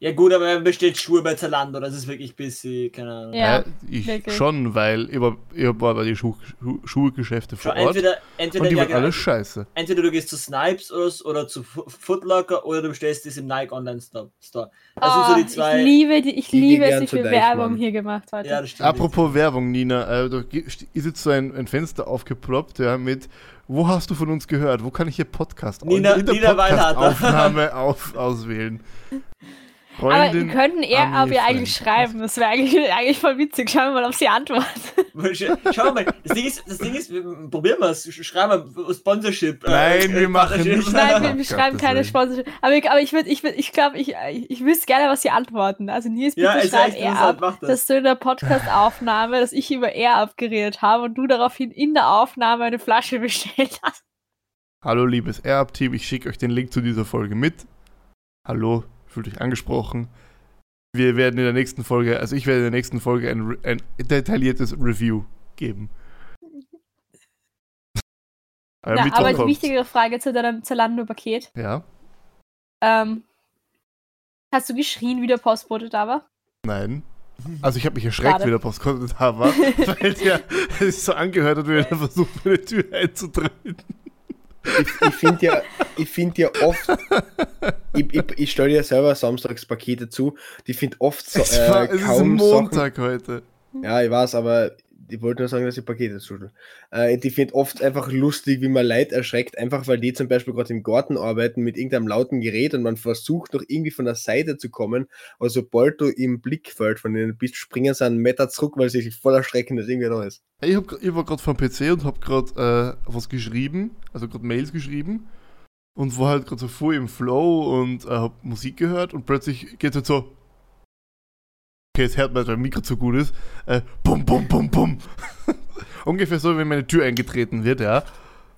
S4: Ja gut, aber er bestellt Schuhe bei Zalando, das ist wirklich ein bisschen, keine Ahnung.
S5: Ja,
S3: äh, ich
S5: wirklich.
S3: schon, weil ich war, ich war bei den Schuh, Schuh, Schuhgeschäfte vor Ort
S4: entweder, entweder,
S3: und die
S4: ja,
S3: waren alles scheiße.
S4: entweder du gehst zu Snipes oder, oder zu Footlocker oder du bestellst es im Nike Online Store. Das sind so die zwei.
S5: Ich liebe, die, ich
S2: Die,
S5: liebe es, wie viel. Werbung hier gemacht heute.
S4: ja, das stimmt.
S3: Apropos Werbung, Nina, äh, da ist jetzt so ein, ein Fenster aufgeploppt, ja, mit Wo hast du von uns gehört? Wo kann ich hier Podcast
S4: Nina-
S3: in der
S4: Nina Weinhardt.
S3: Aufnahme auf, auswählen?
S5: Aber wir
S3: Freundin,
S5: könnten eher
S3: Ami,
S5: aber eigentlich schreiben. Das wäre eigentlich, eigentlich voll witzig. Schauen wir mal, ob sie antwortet.
S4: Schau mal, das Ding ist, das Ding ist wir- probieren wir es. Schreiben wir Sponsorship. äh,
S3: Nein, wir machen nicht.
S5: Nein, wir, wir
S3: Gott,
S5: schreiben
S3: das
S5: keine Sponsorship. Aber ich, aber ich würde, ich, glaube, ich, ich wüsste gerne, was sie antworten. Also Nils, bitte
S4: Ja, ist
S5: schreib
S4: interessant,
S5: ab,
S4: mach das.
S5: dass du in der Podcast-Aufnahme, dass ich über er abgeredet habe und du daraufhin in der Aufnahme eine Flasche bestellt hast.
S3: Hallo, liebes Airab-Team, ich schicke euch den Link zu dieser Folge mit. Hallo, fühlt euch angesprochen. Wir werden in der nächsten Folge, also ich werde in der nächsten Folge ein, ein detailliertes Review geben. Aber
S5: Na, aber die wichtigere Frage zu deinem Zalando-Paket.
S3: Ja,
S5: Ähm, hast du geschrien, wie der Postbote da war?
S3: nein. Also ich habe mich erschreckt,
S5: Schade.
S3: wie der Postkunde da war, weil der es sich so angehört hat, wie er versucht, meine Tür einzudrehen.
S2: Ich, ich finde ja, ich finde ja oft, ich, ich, ich stelle ja selber samstags Pakete zu, die finde oft so,
S3: Es, war,
S2: äh,
S3: es ist
S2: kaum Sachen,
S3: Montag heute.
S2: Ja, ich weiß, aber ich wollte nur sagen, dass ich Pakete zustelle. Äh, die finde oft einfach lustig, wie man Leute erschreckt, einfach weil die zum Beispiel gerade im Garten arbeiten mit irgendeinem lauten Gerät und man versucht noch irgendwie von der Seite zu kommen, aber sobald du im Blickfeld von denen bist, springen sie einen Meter zurück, weil sie sich voll erschrecken, dass irgendwer da ist.
S3: Ich, hab, ich war gerade vom PC und habe gerade äh, was geschrieben, also gerade Mails geschrieben und war halt gerade so voll im Flow und äh, hab Musik gehört und plötzlich geht es halt so. Okay, jetzt hört man, weil das Mikro zu gut ist. Äh, bum, bum, bum, bum. Ungefähr so, wenn meine Tür eingetreten wird, ja.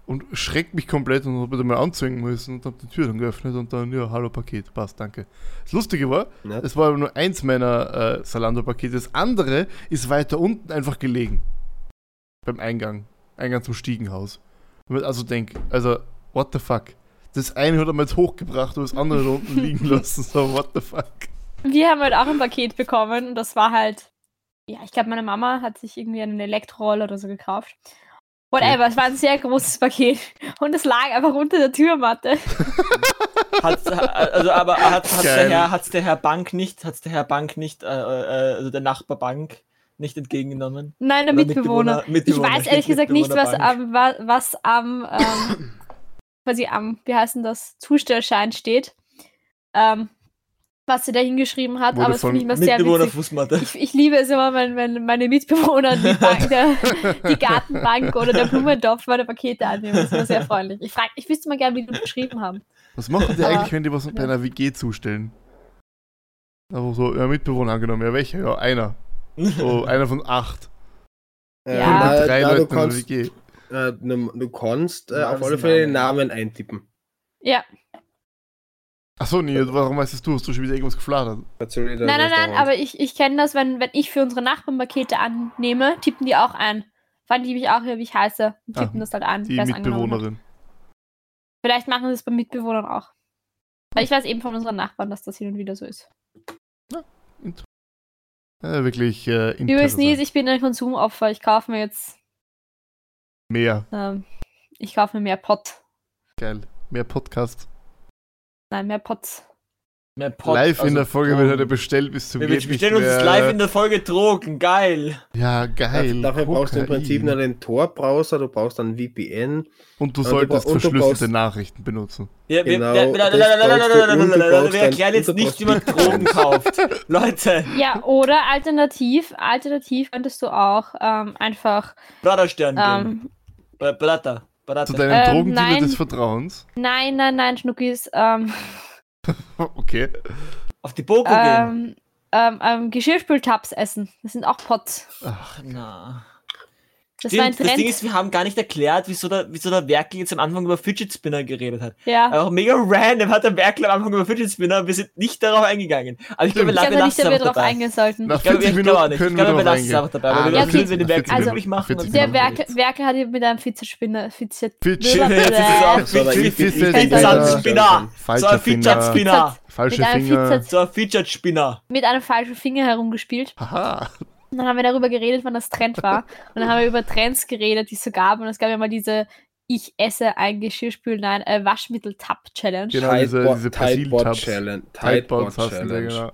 S3: Und schreckt mich komplett und hab wieder mal anzwingen müssen und hab die Tür dann geöffnet und dann, ja, hallo Paket, passt, danke. Das Lustige war,
S2: Ja.
S3: es war aber nur eins meiner äh, Salando-Pakete. Das andere ist weiter unten einfach gelegen. Beim Eingang. Eingang zum Stiegenhaus. Also denkt, also, what the fuck? Das eine hat er mal jetzt hochgebracht und das andere da unten liegen lassen. So, what the fuck?
S5: Wir haben halt auch ein Paket bekommen und das war halt, ja, ich glaube, meine Mama hat sich irgendwie einen Elektroroller oder so gekauft. Whatever, es war ein sehr großes Paket und es lag einfach unter der Türmatte.
S4: Hat's, also, aber hat, hat's der. Herr, hat's der Herr Bank nicht, hat's der Herr Bank nicht, äh, äh, also der Nachbarbank nicht entgegengenommen?
S5: Nein, der
S4: Oder
S5: Mitbewohner.
S4: Mitbewohner,
S5: Ich weiß ehrlich gesagt nicht, was am, wa- was am, ähm, quasi am, wie heißt denn das, Zustellschein steht. Ähm, was sie da hingeschrieben hat,
S3: Wurde
S5: aber es finde ich immer sehr witzig. Ich, ich liebe es immer, wenn, wenn meine Mitbewohner die, Bank, der, die Gartenbank oder der Blumentopf meine Pakete annehmen. Das ist immer sehr freundlich. Ich, frag, ich wüsste mal gerne, wie die beschrieben haben.
S3: Was machen die eigentlich, wenn die was bei einer WG zustellen? Aber so, ja, Mitbewohner angenommen. Ja, welcher? Ja, einer. So, einer von acht.
S5: Ja.
S2: Na,
S3: drei
S2: na, du
S3: Leuten in der WG.
S2: Äh, du, du kannst äh,
S4: Ja,
S2: auf alle Fälle den
S4: Name.
S2: Namen eintippen.
S5: Ja.
S3: Achso, nee, warum weißt du, hast du schon wieder irgendwas gefladert?
S2: Wieder
S5: Nein, nein, nein, aber ich, ich kenne das, wenn, wenn ich für unsere Nachbarn Pakete annehme, tippen die auch ein. Wann die mich auch, wie ich heiße, und
S3: Ah,
S5: tippen das halt an.
S3: Die. Mitbewohnerin.
S5: Vielleicht machen sie es bei Mitbewohnern auch. Weil ich weiß eben von unseren Nachbarn, dass das hin und wieder so ist.
S3: Ja, wirklich äh,
S5: Übrigens,
S3: interessant.
S5: Nils, ich bin ein Konsumopfer. Ich kaufe mir jetzt,
S3: Mehr.
S5: ähm, ich kaufe mir mehr Pot.
S3: Geil. Mehr Podcast.
S5: Nein, mehr Pots.
S4: Ne, Pot,
S3: live in
S4: also
S3: der Folge wird
S4: Drogen.
S3: heute bestellt bis zum
S4: Wir
S3: geht
S4: bestellen uns
S3: mehr.
S4: live in der Folge Drogen, geil.
S3: Ja, geil.
S2: Dafür brauchst du im
S3: Kokain.
S2: Prinzip nur den Tor-Browser, du brauchst dann VPN.
S3: Und du solltest
S2: und du
S3: verschlüsselte
S2: brauchst-
S3: Nachrichten benutzen.
S4: Wir, wir,
S2: Genau, das
S4: erklären jetzt nicht, wie man Drogen kauft. Leute,
S5: Ja, oder alternativ, alternativ könntest du auch ähm, einfach,
S4: gehen.
S5: ähm,
S4: Bra- Bratter.
S3: Zu deinem
S5: Ähm,
S3: Drogendealer
S5: nein.
S3: des Vertrauens.
S5: nein, nein, nein, Schnuckis, ähm,
S3: Okay.
S4: Auf die Boko gehen.
S5: ähm, ähm, ähm, Geschirrspültabs essen. Das sind auch Pots.
S3: Ach,
S4: Na.
S5: Das war ein
S4: Stimmt, das Ding ist, wir haben gar nicht erklärt, wieso der, wieso der Werkel jetzt am Anfang über Fidget Spinner geredet hat.
S5: ja.
S4: Einfach mega random hat der Werkel am Anfang über Fidget Spinner und wir sind nicht darauf eingegangen. Aber ich glaube, wir
S5: Ich glaube
S4: lassen
S5: nicht, dass wir
S4: es
S5: darauf
S4: dabei.
S5: eingehen sollten.
S3: nach
S4: Ich glaube,
S3: 40
S4: ich glaube auch nicht. Ich
S3: können wir
S4: glaube, wir lassen es einfach dabei.
S3: Ah,
S4: weil wir
S5: ja, okay.
S4: die
S3: Nach
S4: Werkel
S3: 40
S4: wirklich machen.
S3: 40
S4: und
S5: Der
S3: Minuten.
S5: Werke, Werke hat mit einem. Fidget.
S4: Es auch
S2: der
S4: Fidget-. Spinner. So
S3: Falscher
S4: ein Fidget
S3: Finger.
S4: Spinner.
S3: Falsche
S5: Mit einem
S3: Finger.
S5: Fidget-
S4: So ein Fidget Spinner.
S5: mit einem falschen Finger herumgespielt.
S3: Haha.
S5: Und dann haben wir darüber geredet, wann das Trend war. Und dann haben wir über Trends geredet, die es so gab. Und es gab ja mal diese Ich esse ein Geschirrspül, nein, äh, Waschmittel-Tab-Challenge.
S3: Genau, diese, diese
S2: Tidebot
S3: Brasil-Tabs.
S2: Challenge.
S3: Tidebots
S2: Tidebot
S3: heißen die,
S2: Challenge.
S3: genau.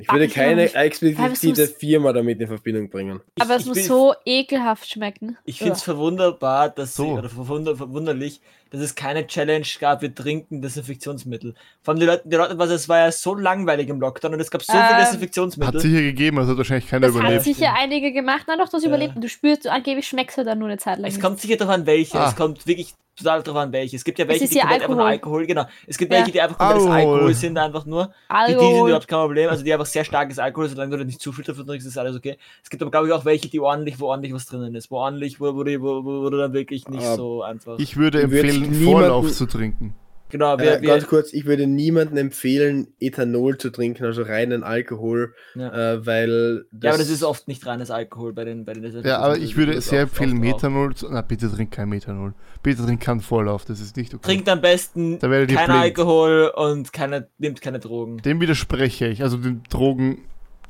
S2: Ich würde keine explizite
S5: es
S2: Firma damit in Verbindung bringen.
S5: Aber
S4: Ich-
S5: es
S4: ich
S5: muss
S4: bin-
S5: so ekelhaft schmecken.
S4: Ich finde es verwunderbar, dass
S3: So.
S4: sie, oder verwunder, verwunderlich, dass es keine Challenge gab, wir trinken Desinfektionsmittel. Vor allem die Leute, die Leute was, es war ja so langweilig im Lockdown und es gab so viele
S5: Ähm,
S3: Hat
S4: Desinfektionsmittel.
S3: sicher gegeben, also hat wahrscheinlich keiner
S5: Das hat
S3: überlebt.
S5: sicher einige gemacht. Nein, doch, das
S4: Ja.
S5: überlebt. Und Du spürst, du angeblich schmeckst du dann nur eine Zeit lang.
S4: Es
S5: nicht.
S4: kommt sicher darauf an, welche.
S3: Ah.
S4: Es kommt wirklich total darauf an, welche. Es gibt ja welche, die komplett einfach nur
S5: Alkohol.
S4: Alkohol, genau. Es gibt
S5: Ja.
S4: welche, die einfach komplett
S3: Alkohol.
S4: Alkohol sind, einfach nur. Für die sind
S5: Alkohol.
S4: überhaupt kein Problem. Also die einfach sehr starkes Alkohol, solange du da nicht zu viel davon trinkst, ist alles okay. Es gibt aber, glaube ich, auch welche, die ordentlich, wo ordentlich was drinnen ist. Wo ordentlich, wo, wo, die- wo, wo, wo du dann wirklich nicht
S2: Ah,
S4: so einfach.
S3: Ich würde
S2: würde
S3: empfehlen,
S2: niemanden-
S3: Vorlauf zu trinken.
S4: genau, wir,
S2: Äh,
S4: wir,
S2: ganz kurz, ich würde niemandem empfehlen, Ethanol zu trinken, also reinen Alkohol,
S4: ja.
S2: äh, weil
S4: ja, aber das ist oft nicht reines Alkohol bei den bei den
S3: Ja, aber ich würde
S4: Das
S3: sehr empfehlen. Methanol zu. Na, bitte trink kein Methanol. Bitte trink keinen Vorlauf, das ist nicht okay.
S4: Trinkt am besten kein. Alkohol und keine, nimmt keine Drogen.
S3: Dem widerspreche ich. Also den Drogen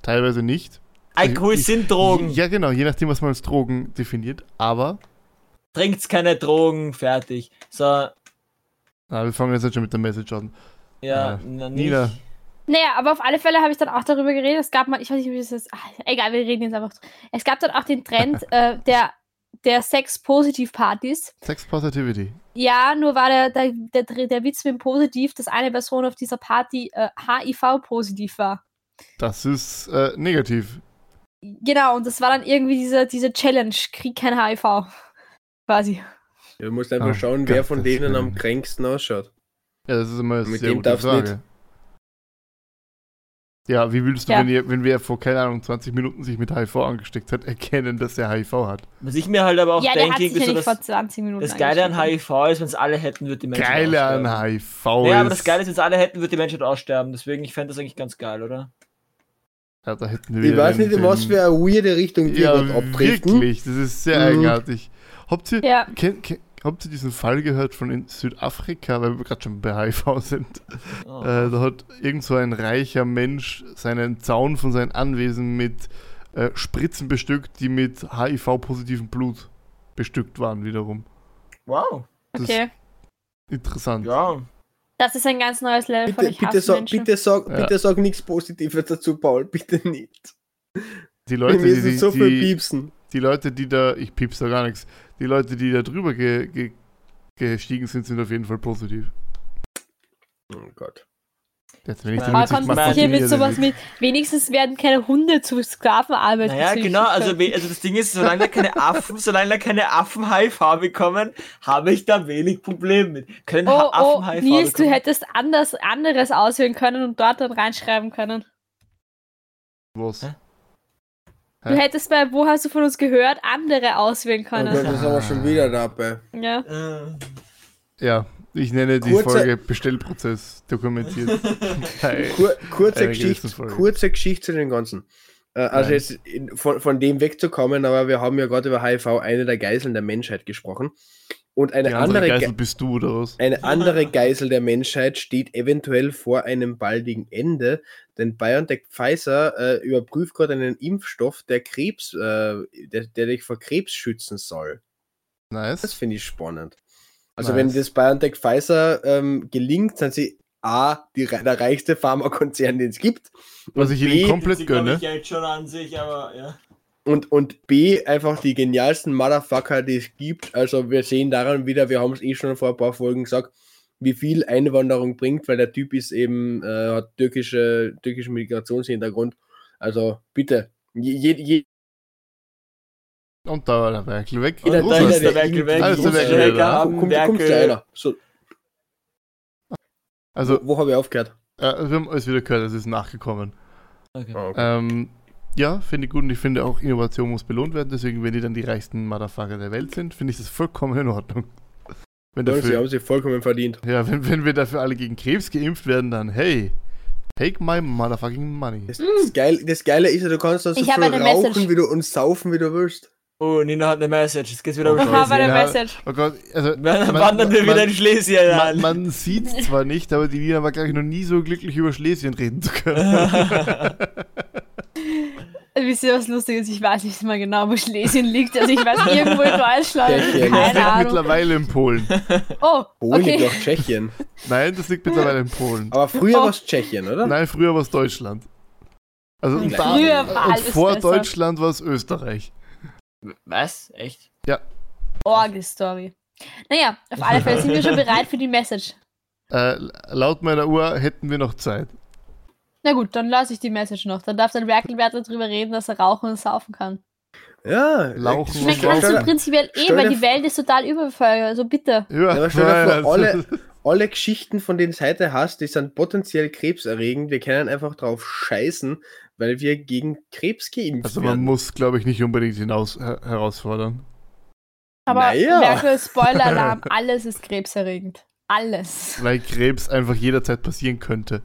S3: teilweise nicht.
S4: Alkohol
S3: ich-
S4: sind Drogen.
S3: Ja, genau, je nachdem, was man als Drogen definiert. Aber,
S4: Trinkt keine Drogen, fertig. So,
S3: na, wir fangen jetzt halt schon mit der Message an.
S4: ja,
S3: Äh,
S4: na, nicht.
S3: Nina.
S5: Naja, aber auf alle Fälle habe ich dann auch darüber geredet. Es gab mal, ich weiß nicht, wie das ist. Ach, egal, wir reden jetzt einfach. Es gab dann auch den Trend äh, der, der Sex-Positiv-Partys.
S3: Sex Positivity.
S5: Ja, nur war der, der, der, der Witz mit dem Positiv, dass eine Person auf dieser Party äh, HIV-positiv war.
S3: Das ist äh, negativ.
S5: Genau, und das war dann irgendwie diese, diese Challenge, Krieg kein HIV. Quasi.
S2: Du musst einfach
S3: Oh,
S2: schauen, wer von denen am kränksten ausschaut.
S3: Ja, das ist immer
S2: Mit
S3: sehr
S2: dem
S3: gute
S2: darfst du
S3: Frage. Ja, wie willst du,
S5: Ja.
S3: wenn, ihr, wenn wer vor, keine Ahnung, 20 Minuten sich mit HIV angesteckt hat, erkennen, dass er HIV hat?
S4: Was ich mir halt aber auch
S5: ja,
S4: denke, irgendwie so
S5: nicht
S4: das,
S5: vor 20 Minuten
S4: das Geile an. HIV ist, wenn es alle hätten, würde die Menschheit
S3: Geile an
S4: aussterben.
S3: HIV
S4: Ja, aber
S3: ist...
S4: das Geile ist, wenn es alle hätten, würde die Menschheit aussterben. Deswegen, ich fände das eigentlich ganz geil, oder?
S3: Ja, da hätten wir
S2: Ich weiß nicht, in was für eine weirde Richtung wir
S3: Ja,
S2: dort abdriften.
S3: wirklich, das ist sehr
S2: Mhm.
S3: eigenartig. Habt ihr,
S5: Ja,
S3: kennt, kennt, habt ihr diesen Fall gehört von in Südafrika, weil wir gerade schon bei HIV sind?
S4: Oh.
S3: Äh, da hat irgend so ein reicher Mensch seinen Zaun von seinem Anwesen mit äh, Spritzen bestückt, die mit HIV-positivem Blut bestückt waren wiederum.
S4: wow.
S3: Das
S5: okay.
S3: ist interessant.
S4: Ja.
S5: Das ist ein ganz neues Level von
S2: Bitte,
S5: ich
S2: bitte, sag,
S5: Menschen.
S2: bitte, sag,
S3: Ja.
S2: bitte sag nichts Positives dazu, Paul. Bitte nicht.
S3: Die Leute, die, die,
S2: so viel
S3: die,
S2: piepsen.
S3: die Leute, die da, ich piepse da gar nichts, die Leute, die da drüber ge, ge, gestiegen sind, sind auf jeden Fall positiv.
S2: Oh Gott.
S3: Jetzt, wenn ich
S4: Ja.
S3: damit
S5: kommt das hier mit sowas mit, wenigstens werden keine Hunde zu Sklavenarbeit
S4: Naja,
S5: gezüchtet.
S4: genau, also, we- also das Ding ist, solange da keine Affen, solange da keine Affen HIV bekommen, habe ich da wenig Problem mit. Können
S5: Oh, oh,
S4: Affen HIV
S5: Nils, du
S4: bekommen?
S5: hättest anders, anderes auswählen können und dort dann reinschreiben können.
S3: Was?
S4: Hä?
S5: Du
S3: Hä?
S5: hättest bei Wo hast du von uns gehört andere auswählen
S2: Oh
S5: können.
S2: Gott, das haben wir schon wieder dabei.
S5: ja.
S4: Äh,
S3: Ja, ich nenne die
S2: Kurze-
S3: Folge Bestellprozess dokumentiert.
S2: Kur kurze, Geschichte, kurze Geschichte zu dem Ganzen. Äh, also
S3: Nein.
S2: jetzt von, von dem wegzukommen, aber wir haben ja gerade über HIV, eine der Geiseln der Menschheit gesprochen. Und eine
S3: Die andere
S2: andere,
S3: Geisel
S2: Ge
S3: bist du oder was?
S2: eine andere Geisel der Menschheit steht eventuell vor einem baldigen Ende, denn BioNTech Pfizer äh, überprüft gerade einen Impfstoff, der Krebs, äh, der, der dich vor Krebs schützen soll. Das
S3: Nice.
S2: finde ich spannend. Also
S3: Nice.
S2: wenn das BioNTech Pfizer ähm, gelingt, sind sie A, die, der reichste Pharmakonzern, den es gibt.
S3: Was
S2: und
S3: ich ihnen
S2: B,
S3: komplett gönne.
S4: ich jetzt schon an sich, aber ja.
S2: Und, und B, einfach die genialsten Motherfucker, die es gibt. Also wir sehen daran wieder, wir haben es eh schon vor ein paar Folgen gesagt, wie viel Einwanderung bringt, weil der Typ ist eben, äh, hat türkische, türkischen Migrationshintergrund. Also bitte, je, je, je,
S3: Und da war der Werkel weg.
S4: Und da ist der
S2: der
S4: weg.
S3: Ah, ist der Werkel
S2: haben, kommt, kommt da einer. So,
S3: Also,
S2: wo habe ich aufgehört?
S3: äh, wir haben alles wieder gehört, es ist nachgekommen.
S4: Okay.
S2: Ah, okay.
S3: Ähm, ja, finde ich gut und ich finde auch, Innovation muss belohnt werden. Deswegen, wenn die dann die reichsten Motherfucker der Welt sind, finde ich das vollkommen in Ordnung. Wenn
S2: Ja, Sie
S3: dafür,
S2: haben sich vollkommen verdient.
S3: ja, wenn, wenn wir dafür alle gegen Krebs geimpft werden, dann hey, take my motherfucking money.
S2: Das, das, Geil, das Geile ist ja, du kannst dann so rauchen
S5: Message.
S2: wie du, und saufen, wie du willst.
S4: Oh, Nina hat eine Message. Jetzt geht's wieder um
S3: Oh,
S5: Ich habe
S3: Schlesien,
S5: eine. Message.
S3: Oh Gott, also
S4: Dann
S3: man-
S4: wandern wir
S3: man-
S4: wieder in Schlesien
S3: man,
S4: an.
S3: man sieht es zwar nicht, aber die Nina war, glaube ich, noch nie so glücklich über Schlesien reden zu können.
S5: Wisst ihr, was lustig ist? Ich weiß nicht mal genau, wo Schlesien liegt. Also ich weiß irgendwo in Deutschland.
S2: Tschechien.
S3: Das
S5: Keine
S3: liegt
S5: Ahnung.
S3: mittlerweile in Polen.
S5: Oh,
S2: Polen liegt
S5: okay.
S2: doch Tschechien.
S3: Nein, das liegt mittlerweile in Polen.
S2: Aber früher
S5: Oh.
S2: war es Tschechien, oder?
S3: Nein, früher war es Deutschland. Also und, da,
S5: Früher war
S3: und vor
S5: besser.
S3: Deutschland war es Österreich.
S4: Was? Echt?
S5: Orgel-Story. Naja, auf alle Fälle sind wir schon bereit für die Message.
S3: Äh, laut meiner Uhr hätten wir noch Zeit.
S5: Na gut, dann lasse ich die Message noch. Dann darf der Werkelwärter darüber reden, dass er rauchen und saufen kann.
S2: Ja.
S3: Lauchen
S5: Ich
S3: und
S5: meine, kannst du prinzipiell eh, weil die Welt ist total überbevölkert. Also bitte.
S3: Ja,
S2: aber stell dir vor,
S3: also-
S2: alle- alle Geschichten, von denen es heute hast, die sind potenziell krebserregend. Wir können einfach drauf scheißen, weil wir gegen Krebs geimpft
S3: Also man
S2: werden.
S3: muss, glaube ich, nicht unbedingt hinaus her herausfordern.
S5: Aber
S2: Naja.
S5: Werkel, Spoiler-Alarm, alles ist krebserregend. Alles.
S3: Weil Krebs einfach jederzeit passieren könnte.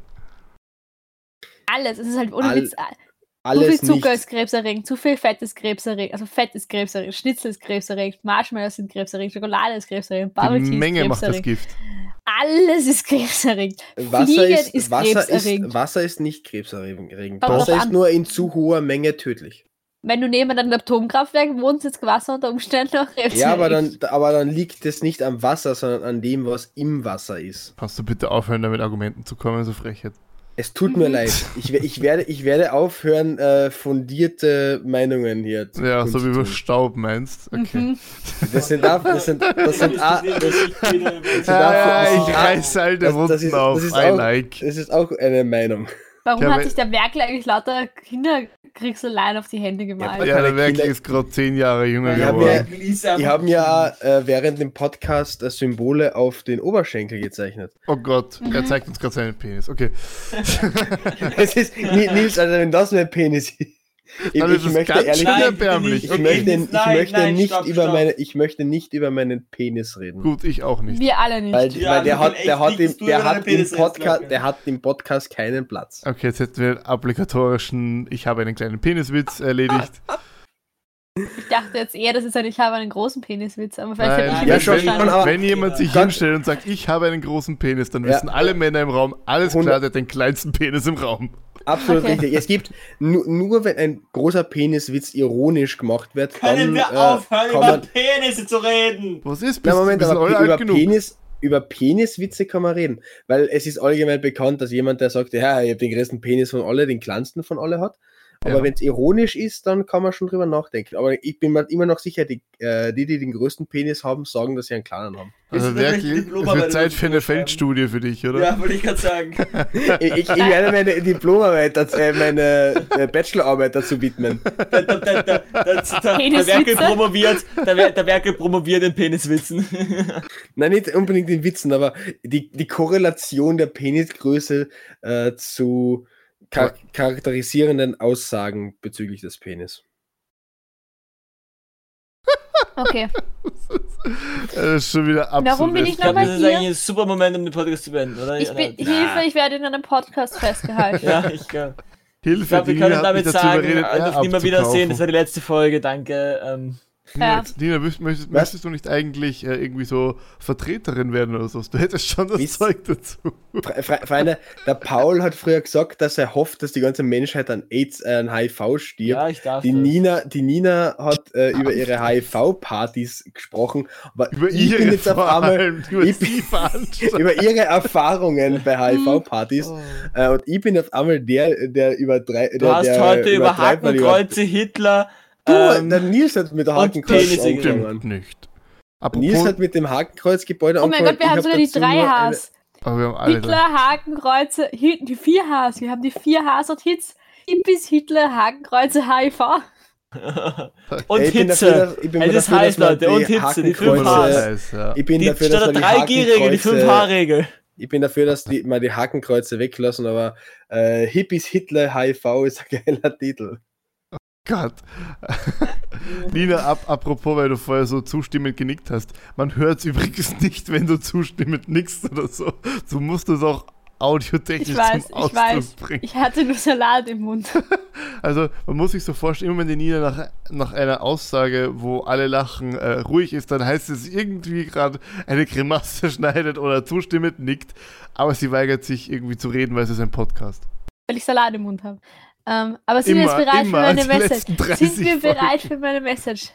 S5: Alles. Es ist halt ohne
S2: All-
S5: Witz. Zu viel
S2: Alles
S5: Zucker
S2: nicht.
S5: ist krebserregend, zu viel Fett ist krebserregend, also Fett ist krebserregend, Schnitzel ist krebserregend, Marshmallows sind krebserregend, Schokolade ist krebserregend, Bubble
S3: Die
S5: Tea
S3: Menge
S5: ist
S3: macht das
S5: krebserregend.
S3: Gift.
S5: Alles ist krebserregend.
S2: Wasser
S5: Fliegen
S2: ist,
S5: ist
S2: Wasser,
S5: krebserregend.
S2: ist, Wasser ist nicht krebserregend.
S5: Kommt
S2: Wasser ist nur in zu hoher Menge tödlich.
S5: Wenn du neben einem Atomkraftwerk wohnst, ist Wasser unter Umständen auch krebserregend.
S2: Ja, aber dann, aber dann liegt es nicht am Wasser, sondern an dem, was im Wasser ist.
S3: Kannst du bitte aufhören, da mit Argumenten zu kommen, so frechheit.
S2: Es tut mir
S5: Mhm.
S2: leid. Ich, ich, werde, ich werde aufhören, äh, fundierte Meinungen hier zu
S3: Ja, so wie du. Staub meinst. Okay.
S5: Mhm.
S2: Das sind, das sind, das sind, das, sind
S3: Ja, ja,
S2: sind
S3: ich
S2: auch-
S3: reiße alte
S2: das-
S3: Wunden
S2: ist-
S3: auf.
S2: das ist auch-
S3: like.
S2: das ist auch eine Meinung.
S5: Warum
S3: Ja,
S5: hat sich der Werkel eigentlich lauter Kinderkriegseleien auf die Hände gemalt?
S3: Ja, der Werk ist gerade zehn Jahre jünger
S2: hab
S3: geworden.
S2: mir- Die haben ja äh, während dem Podcast äh, Symbole auf den Oberschenkel gezeichnet.
S3: Oh Gott, er
S5: Mhm.
S3: zeigt uns gerade seinen Penis. Okay.
S2: Es ist, Ni- Nils, also wenn das mein Penis ist. Ich,
S3: Dann
S2: ich
S3: es
S2: möchte ehrlich
S3: erbärmlich.
S2: ich
S4: Okay.
S2: möchte, ich
S4: Nein,
S2: möchte
S4: nein,
S2: nicht
S4: stopp,
S2: über
S4: stopp.
S2: meine, ich möchte nicht über meinen Penis reden.
S3: Gut, ich auch nicht.
S5: Wir alle nicht.
S2: Weil,
S4: Ja,
S2: weil der hat, der hat, im, der, hat im Podcast, der hat im Podcast keinen Platz.
S3: Okay, jetzt hätten wir den obligatorischen Ich habe einen kleinen Peniswitz erledigt.
S5: Ich dachte jetzt eher, das ist ein Ich habe einen großen Peniswitz, aber vielleicht
S3: Nein,
S5: habe ich
S2: ja, schon, aber-
S3: Wenn jemand sich hinstellt und sagt, ich habe einen großen Penis, dann
S2: Ja.
S3: wissen alle Männer im Raum, alles klar, der hat den kleinsten Penis im Raum.
S2: Absolut
S5: Okay.
S2: richtig. Es gibt nur, nur wenn ein großer Peniswitz ironisch gemacht wird,
S4: Können
S2: dann
S4: wir
S2: äh,
S4: aufhören,
S2: kann
S4: über. Penisse zu reden?
S3: Was ist? Bist,
S2: Na, Moment,
S3: sind
S2: aber über
S3: genug.
S2: Penis, über Peniswitze kann man reden. Weil es ist allgemein bekannt, dass jemand, der sagt, ja, ich habe den größten Penis von alle, den kleinsten von alle hat. Aber
S3: Ja.
S2: wenn es ironisch ist, dann kann man schon drüber nachdenken. Aber ich bin mir immer noch sicher, die, äh, die, die den größten Penis haben, sagen, dass sie einen kleinen haben.
S3: Also
S4: Das ist
S3: wirklich,
S4: eine
S3: es wird Zeit für eine. Feldstudie für dich, oder?
S4: Ja, wollte ich gerade sagen.
S2: Ich, ich, ich werde meine Diplomarbeit, dazu- äh, meine äh, Bachelorarbeit dazu widmen.
S4: Der, der, der, der? Werkel promoviert, der, der Werkel promoviert in Peniswitzen.
S2: Nein, nicht unbedingt in Witzen, aber die, die Korrelation der Penisgröße äh, zu char charakterisierenden Aussagen bezüglich des Penis.
S5: Okay.
S3: Das ist schon wieder absolut.
S5: Warum bin ich Nochmal
S4: das ist
S5: hier.
S4: eigentlich ein super Moment, um den Podcast zu beenden, oder?
S5: Ich bin,
S4: Na.
S5: Hilfe, ich werde in einem Podcast festgehalten.
S4: Ja, ich glaube.
S3: Hilfe,
S4: Ich glaube, wir können damit sagen,
S3: überredet,
S4: äh,
S3: er
S4: auf nie mehr wiedersehen. Das war die letzte Folge. Danke. Ähm,
S5: Ja.
S3: Nina möchtest, möchtest, du nicht eigentlich äh, irgendwie so Vertreterin werden oder so? Du hättest schon das
S2: Wisst-
S3: Zeug dazu.
S2: Fre Fre Freunde, der Paul hat früher gesagt, dass er hofft, dass die ganze Menschheit an AIDS, äh, an HIV stirbt.
S4: Ja, ich darf
S2: Die
S4: das.
S2: Nina, die Nina hat äh, über ihre HIV-Partys gesprochen, aber
S3: Über
S2: ich bin
S3: ihre
S2: jetzt auf einmal
S3: über
S2: ich bin- über ihre Erfahrungen bei HIV-Partys
S3: Oh.
S2: äh, und ich bin auf einmal der, der über drei.
S4: Du
S2: der,
S4: hast
S2: der
S4: heute über Hakenkreuze, Hitler.
S2: Du,
S4: ähm,
S2: der Nils hat mit der Hakenkreuz.
S3: Stimmt nicht.
S2: Nils
S3: Apropos,
S2: hat mit dem Hakenkreuzgebäude
S5: Oh mein Gott, wir
S2: Ich
S5: haben
S2: hab
S5: sogar die drei Hs.
S3: aber wir haben alle
S5: Hitler, Hakenkreuze, die vier Hs. Wir haben die vier Hs und Hits. Hippies, Hitler, Hakenkreuze, HIV.
S4: und
S2: Ey,
S4: Hitze.
S2: dafür,
S4: Es ist heiß, Leute, und Hitze, die fünf
S2: Hakenkreuze-
S4: Hs.
S3: ja.
S2: Ich bin
S4: Die,
S2: dafür, dass man die
S4: 3G-Regel, die
S2: Hakenkreuze-
S4: 5H-Regel.
S2: Ich bin dafür, dass die, mal die Hakenkreuze weglassen, aber äh, Hippies, Hitler, HIV ist ein geiler Titel.
S3: Gott. Nina, ab, apropos, weil du vorher so zustimmend genickt hast. Man hört es übrigens nicht, wenn du zustimmend nickst oder so. Du musst es auch audiotechnisch
S5: Ich weiß,
S3: zum
S5: ich
S3: Ausdruck
S5: weiß.
S3: bringen.
S5: Ich hatte nur Salat im Mund.
S3: Also, man muss sich so vorstellen, immer wenn die Nina nach, nach einer Aussage, wo alle lachen, äh, ruhig ist, dann heißt es irgendwie gerade eine Grimasse schneidet oder zustimmend nickt. Aber sie weigert sich irgendwie zu reden, weil es ist ein Podcast.
S5: weil ich Salat im Mund habe. Ähm, aber sind wir
S3: Immer,
S5: jetzt bereit für meine Message?
S3: letzten 30
S5: Sind wir bereit
S3: Folgen.
S5: für meine Message?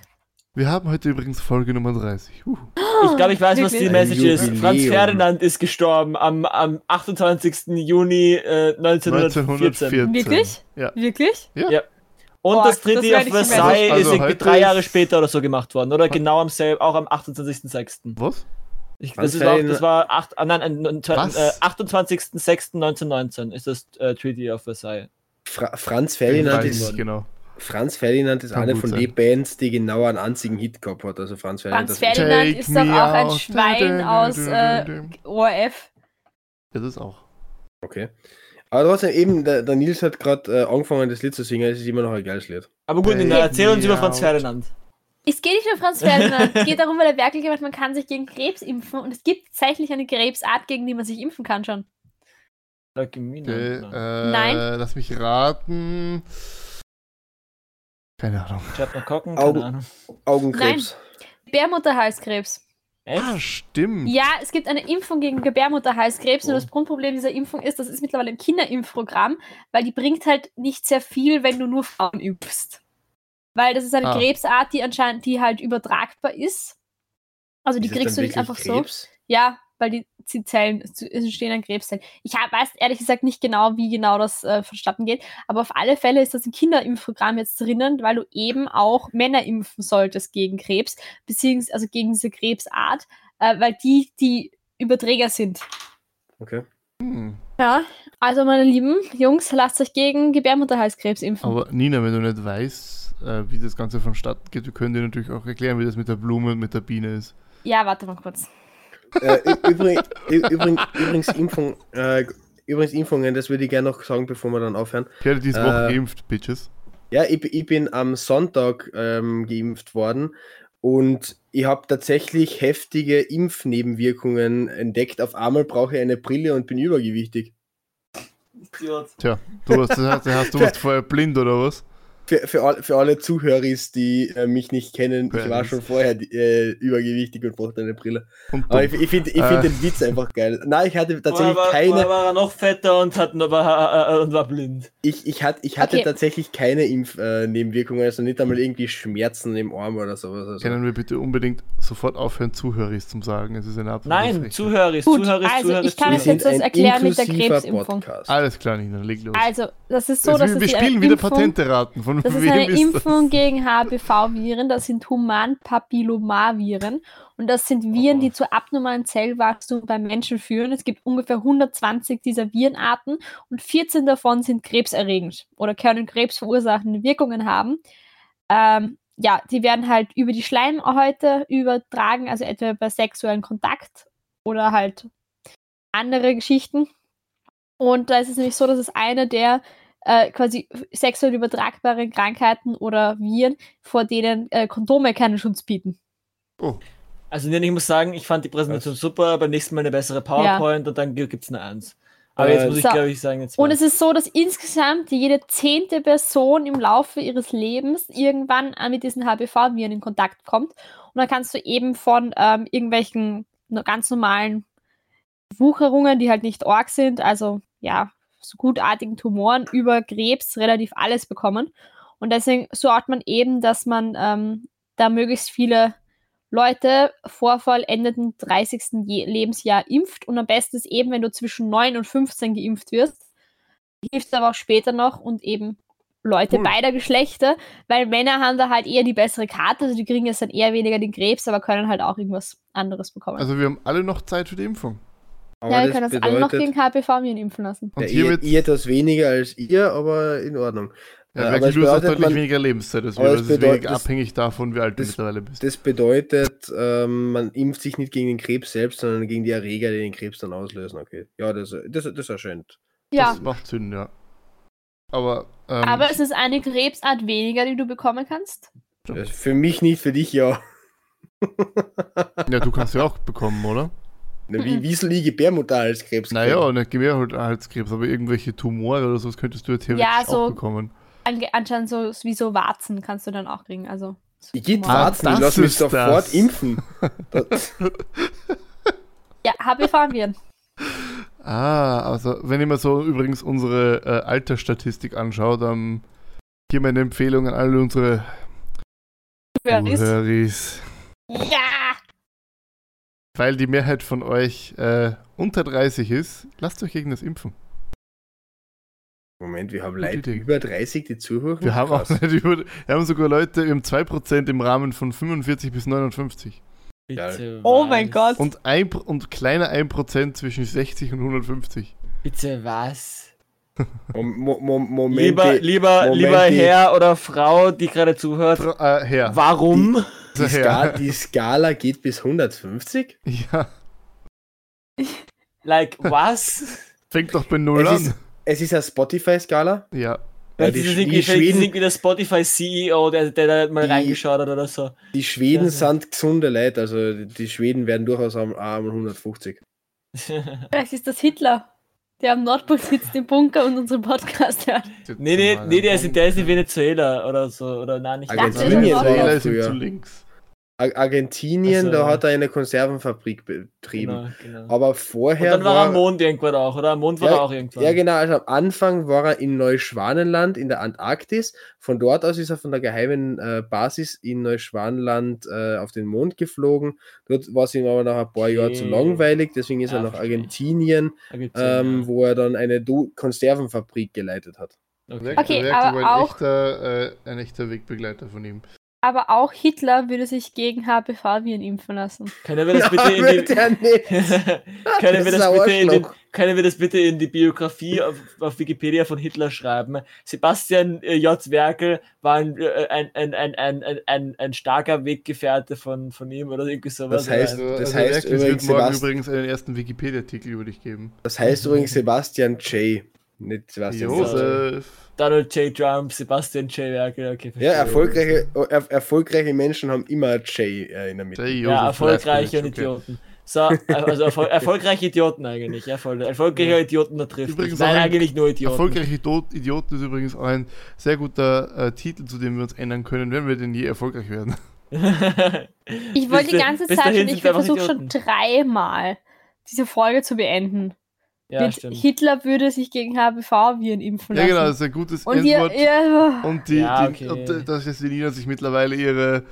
S3: Wir haben heute übrigens Folge Nummer 30. Uh.
S4: Ich glaube, ich weiß, was die? Message ist. Franz Ferdinand ist gestorben am, am 28. Juni äh, 1914.
S3: 1914.
S5: Wirklich?
S3: Ja.
S5: Wirklich?
S4: Und
S5: Boah,
S4: das
S5: das
S4: dritte
S5: werde
S4: auf Versailles.
S3: Also
S4: ist irgendwie drei Jahre
S3: ist-
S4: später oder so gemacht worden. Oder genau am selben, auch am 28.06.
S3: Was?
S4: Ich, das, ist auch, das war acht, ah, nein, äh, 28.06.1919 ist das äh, Treaty of Versailles.
S2: Fra Franz Ferdinand
S3: weiß
S2: ist,
S3: genau.
S2: Franz Ferdinand ist
S3: Kann
S2: eine von den Bands, die genau einen einzigen Hit gehabt hat. Also Franz Ferdinand.
S5: Franz Ferdinand ist doch auch ein. Schwein aus äh, ORF.
S3: Das ist auch.
S2: Okay. Aber trotzdem, eben, der, der Nils hat gerade äh, angefangen, das Lied zu singen. Es ist immer noch ein geiles Lied.
S4: Aber gut, Nina, erzähl uns über Franz. Ferdinand.
S5: Es geht nicht um Franz Ferdinand. es geht darum, weil er wirklich gemacht man kann sich gegen Krebs impfen. Und es gibt tatsächlich eine Krebsart, gegen die man sich impfen kann schon.
S4: Leukämie,
S3: Okay,
S4: nein.
S3: äh,
S5: Nein.
S3: Lass mich raten. Keine Ahnung.
S2: Augen-
S4: keine Ahnung.
S2: Augenkrebs.
S5: Gebärmutterhalskrebs.
S4: Echt?
S3: Ah, stimmt.
S5: Ja, es gibt eine Impfung gegen Gebärmutterhalskrebs und das Grundproblem dieser Impfung ist, das ist mittlerweile ein Kinderimpfprogramm, weil die bringt halt nicht sehr viel, wenn du nur Frauen impfst. Weil das ist eine
S3: Ah.
S5: Krebsart, die anscheinend, die halt übertragbar ist. Also die
S2: Ist
S5: kriegst du nicht einfach so.
S2: Krebs?
S5: Ja, weil die, die Zellen, es entstehen an Krebszellen. Ich hab, weiß ehrlich gesagt nicht genau, wie genau das äh, vonstatten geht, aber auf alle Fälle ist das im Kinderimpfprogramm jetzt drinnen, weil du eben auch Männer impfen solltest gegen Krebs, beziehungsweise also gegen diese Krebsart, äh, weil die die Überträger sind.
S2: Okay.
S3: Hm.
S5: Ja, also meine lieben Jungs, lasst euch gegen Gebärmutterhalskrebs impfen.
S3: Aber Nina, wenn du nicht weißt, äh, wie das Ganze vonstatten geht, wir können dir natürlich auch erklären, wie das mit der Blume und mit der Biene ist.
S5: Ja, warte mal kurz.
S2: Äh, übrigens, Impfung, äh, übrigens Impfungen, das würde ich gerne noch sagen, bevor wir dann aufhören.
S3: Ich werde diese Woche
S2: Äh,
S3: geimpft, Bitches.
S2: Ja, ich, ich bin am Sonntag ähm, geimpft worden und ich habe tatsächlich heftige Impfnebenwirkungen entdeckt. Auf einmal brauche ich eine Brille und bin übergewichtig.
S4: Idiot.
S3: Tja, du hast, heißt, du warst vorher blind oder was?
S2: Für, für, all, für alle Zuhörer, die äh, mich nicht kennen, ich war schon vorher äh, übergewichtig und brauchte eine Brille.
S3: Und
S2: Aber
S3: dumm.
S2: ich, ich finde ich
S3: Äh.
S2: find den Witz einfach geil. Nein, ich hatte tatsächlich
S4: war,
S2: keine.
S4: vorher war er noch fetter und, hat, war, äh, und war blind.
S2: Ich, ich, hat, ich hatte
S5: Okay.
S2: tatsächlich keine Impfnebenwirkungen, also nicht einmal irgendwie Schmerzen im Arm oder sowas. Also.
S3: Können wir bitte unbedingt sofort aufhören, Zuhörer zum Sagen? Es ist eine absolute
S4: Nein. Zuhörer,
S5: Gut,
S4: Zuhörer,
S5: also
S4: Zuhörer,
S5: ich kann
S4: Zuhörer.
S5: jetzt das erklären mit der Krebsimpfung.
S2: Podcast.
S3: Alles klar, Nina, leg los.
S5: Also, das ist so,
S3: Also,
S5: dass
S3: wir
S5: es
S3: wir spielen wieder
S5: Impfung-
S3: Patente-Raten. Von
S5: Das ist eine
S3: ist
S5: Impfung
S3: das?
S5: gegen HPV-Viren, das sind Human-Papillomaviren. Und das sind Viren,
S3: Oh.
S5: die zu abnormalen Zellwachstum beim Menschen führen. Es gibt ungefähr 120 dieser Virenarten und 14 davon sind krebserregend oder können krebsverursachende Wirkungen haben. Ähm, ja, die werden halt über die Schleimhäute übertragen, also etwa bei sexuellen Kontakt oder halt andere Geschichten. Und da ist es nämlich so, dass es eine der äh, quasi sexuell übertragbaren Krankheiten oder Viren, vor denen äh, Kondome keinen Schutz bieten.
S3: Oh,
S4: Also, ich muss sagen, ich fand die Präsentation super, beim nächsten Mal eine bessere PowerPoint und dann gibt es eine Eins. Aber jetzt
S2: Äh,
S4: muss ich,
S5: so.
S4: glaube ich, sagen, jetzt
S5: Und es ist so, dass insgesamt jede zehnte Person im Laufe ihres Lebens irgendwann äh, mit diesen HPV-Viren in Kontakt kommt. Und dann kannst du eben von ähm, irgendwelchen ganz normalen Wucherungen, die halt nicht org sind, also ja, so gutartigen Tumoren über Krebs relativ alles bekommen. Und deswegen sorgt man eben, dass man ähm, da möglichst viele Leute vor vollendeten 30. Je Lebensjahr impft. Und am besten ist eben, wenn du zwischen 9 und 15 geimpft wirst. Hilft aber auch später noch und eben Leute
S3: Cool.
S5: beider Geschlechter, weil Männer haben da halt eher die bessere Karte, also die kriegen jetzt dann eher weniger den Krebs, aber können halt auch irgendwas anderes bekommen.
S3: Also wir haben alle noch Zeit für die Impfung.
S2: Aber
S5: ja, wir
S2: das
S5: können uns alle noch
S2: bedeutet-
S5: gegen HPV-Viren impfen lassen.
S3: Und
S2: ja,
S3: hier
S2: ihr,
S3: wird
S2: ihr etwas weniger als ihr, aber in Ordnung.
S3: ja,
S2: aber
S3: du hast auch
S2: bedeutet,
S3: deutlich
S2: man-
S3: weniger Lebenszeit als wir. Das
S2: es
S3: ist
S2: bedeutet- das-
S3: abhängig davon, wie alt du
S2: das-
S3: mittlerweile bist.
S2: Das bedeutet, ähm, man impft sich nicht gegen den Krebs selbst, sondern gegen die Erreger, die den Krebs dann auslösen. Okay. Ja, das, das, das erscheint.
S5: Ja,
S3: Das macht Sinn, ja. Aber, ähm,
S5: aber es ist eine Krebsart weniger, die du bekommen kannst.
S2: Das für mich nicht, für dich ja.
S3: ja, du kannst ja auch bekommen, oder?
S2: Na, Wie
S5: Mhm.
S2: Wiesel Gebärmutter als Krebs.
S3: Naja, nicht Gebärhalskrebs, aber irgendwelche Tumore oder so, das könntest du ja theoretisch
S5: Ja, so-
S3: auch bekommen.
S5: Anscheinend so wie so Warzen kannst du dann auch kriegen. Also
S2: Ich geht
S5: Tumore.
S3: Ah,
S2: warten, ich
S3: das
S2: lass mich
S3: ist
S2: sofort
S3: das.
S2: impfen.
S5: Ja, HPV-Viren.
S3: Ah, also wenn ich mir so übrigens unsere äh, Altersstatistik anschaue, dann hier meine Empfehlung an alle unsere. Zuhöris.
S5: Ja!
S3: Weil die Mehrheit von euch äh, unter 30 ist, lasst euch gegen das impfen.
S2: Moment, wir haben Leute über 30, die zuhören.
S3: Wir haben auch nicht über, wir haben sogar Leute, haben 2% im Rahmen von 45 bis 59.
S4: Bitte
S5: Oh
S4: was?
S5: mein Gott.
S3: Und, ein, und kleiner 1% zwischen 60 und 150.
S4: Bitte was?
S2: Mom Mo Mo Moment.
S4: Lieber, lieber,
S2: Moment,
S4: lieber Herr oder Frau, die gerade zuhört,
S3: Fra äh, Herr.
S4: warum?
S2: die,
S3: Der
S2: Ska
S3: Herr.
S2: die Skala geht bis 150?
S3: Ja,
S4: Like, was?
S3: fängt doch bei Null
S2: Es
S3: an.
S2: ist, es ist eine Spotify-Skala.
S3: Ja,
S2: Ja, die, die,
S4: ist es
S2: Schweden,
S4: irgendwie der Spotify-CEO, der, der da mal
S2: Die-
S4: reingeschaut hat oder so.
S2: die Schweden
S4: Ja.
S2: sind gesunde Leute, also die Schweden werden durchaus am einmal 150.
S5: Vielleicht ist das Hitler, der am Nordpol sitzt im Bunker und unseren Podcast hört.
S4: nee, nee, nee, der ist, der ist in Venezuela oder so. Oder nein, nicht
S5: dachte,
S2: Argentinien
S3: Venezuela
S2: ja
S3: ist zu links.
S2: Ar Argentinien,
S4: Also-
S2: da hat er eine Konservenfabrik betrieben.
S4: Genau, genau.
S2: Aber
S4: Und
S2: vorher
S4: dann war er am Mond irgendwann auch, oder? Am Mond war
S2: Ja,
S4: er auch irgendwann.
S2: Ja, genau. Also am Anfang war er in Neuschwanenland in der Antarktis. Von dort aus ist er von der geheimen äh, Basis in Neuschwanenland äh, auf den Mond geflogen. Dort war es ihm aber nach ein paar Jahren zu
S4: Okay.
S2: langweilig. Deswegen ist
S4: Ja,
S2: er nach
S4: verstehe.
S2: Argentinien,
S4: Argentinien,
S2: ähm, wo er dann eine Du Konservenfabrik geleitet hat.
S4: ja.
S3: Okay,
S4: okay.
S5: Okay, aber
S3: war ein
S5: auch-
S3: echter, äh, ein echter Wegbegleiter von ihm.
S5: Aber auch Hitler würde sich gegen HPV-Viren impfen lassen.
S4: Können wir das bitte in die... können, wir
S2: Das
S4: bitte in den,
S2: Arschloch.
S4: können wir das bitte in die Biografie auf, auf Wikipedia von Hitler schreiben? Sebastian äh, J. Werkel war ein, äh, ein, ein, ein, ein, ein, ein, ein starker Weggefährte von, von ihm oder irgendwie sowas.
S2: Das heißt-
S4: oder?
S2: Das
S3: also
S2: heißt
S3: Werk, es wird
S2: übrigens,
S3: morgen
S2: Sebast-
S3: übrigens einen ersten Wikipedia-Artikel über dich geben.
S2: Das heißt übrigens Sebastian J. Nicht Sebastian.
S3: Josef.
S4: Donald J. Trump, Sebastian J. Werkel, okay.
S2: Ja, erfolgreiche, er, erfolgreiche Menschen haben immer J äh, in der Mitte.
S3: J. Josef
S4: Ja, erfolgreiche und
S3: okay.
S4: Idioten. So, also erfol erfolgreiche Idioten eigentlich. Ja, voll. Erfolgreiche Idioten da trifft.
S3: Übrigens.
S4: Nein,
S3: ein
S4: eigentlich nur Idioten.
S3: Erfolgreiche Idioten ist übrigens auch ein sehr guter äh, Titel, zu dem wir uns ändern können, wenn wir denn je erfolgreich werden.
S5: Ich wollte die ganze Zeit schon, ich versuche schon dreimal diese Folge zu beenden.
S4: Ja,
S5: Mit
S4: stimmt.
S5: Hitler würde sich gegen HPV-Viren impfen
S3: Ja,
S5: lassen.
S3: genau, das ist ein gutes
S5: Und ihr,
S3: Endwort.
S5: ihr
S3: Und, die,
S4: Ja,
S3: die,
S4: okay.
S3: und äh, dass jetzt die Nina sich mittlerweile ihre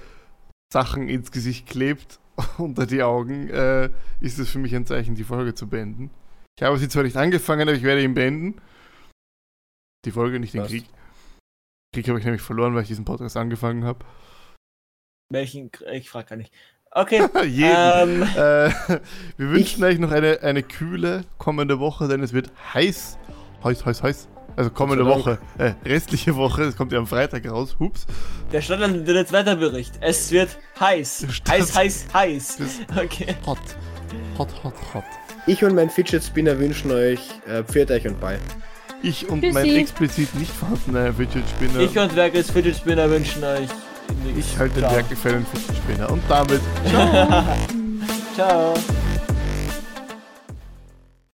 S3: Sachen ins Gesicht klebt, unter die Augen, äh, ist es für mich ein Zeichen, die Folge zu beenden. Ich habe sie zwar nicht angefangen, aber ich werde ihn beenden. Die Folge, nicht den
S2: Passt.
S3: Krieg. Krieg habe ich nämlich verloren, weil ich diesen Podcast angefangen habe.
S4: Welchen, ich frage gar nicht. Okay,
S3: Jeden.
S4: ähm,
S3: Äh, wir wünschen euch noch eine, eine kühle kommende Woche, denn es wird heiß. Heiß, heiß, heiß. Also kommende Woche. Äh, restliche Woche. Es kommt ja am Freitag raus. Hups.
S4: der Standard-Wetterbericht. Es wird heiß. Heiß, heiß, heiß. Okay.
S3: Hot. Hot, hot, hot.
S2: Ich und mein Fidget Spinner wünschen euch äh, pfiat euch und bei.
S3: Ich und
S5: Tschüssi.
S3: mein explizit nicht vorhandener Fidget Spinner.
S4: Ich und Werkels Fidget Spinner wünschen euch.
S3: Ich halte den
S4: Ciao.
S3: Werkgefällen Fidget Spinner. Und damit
S4: Ciao.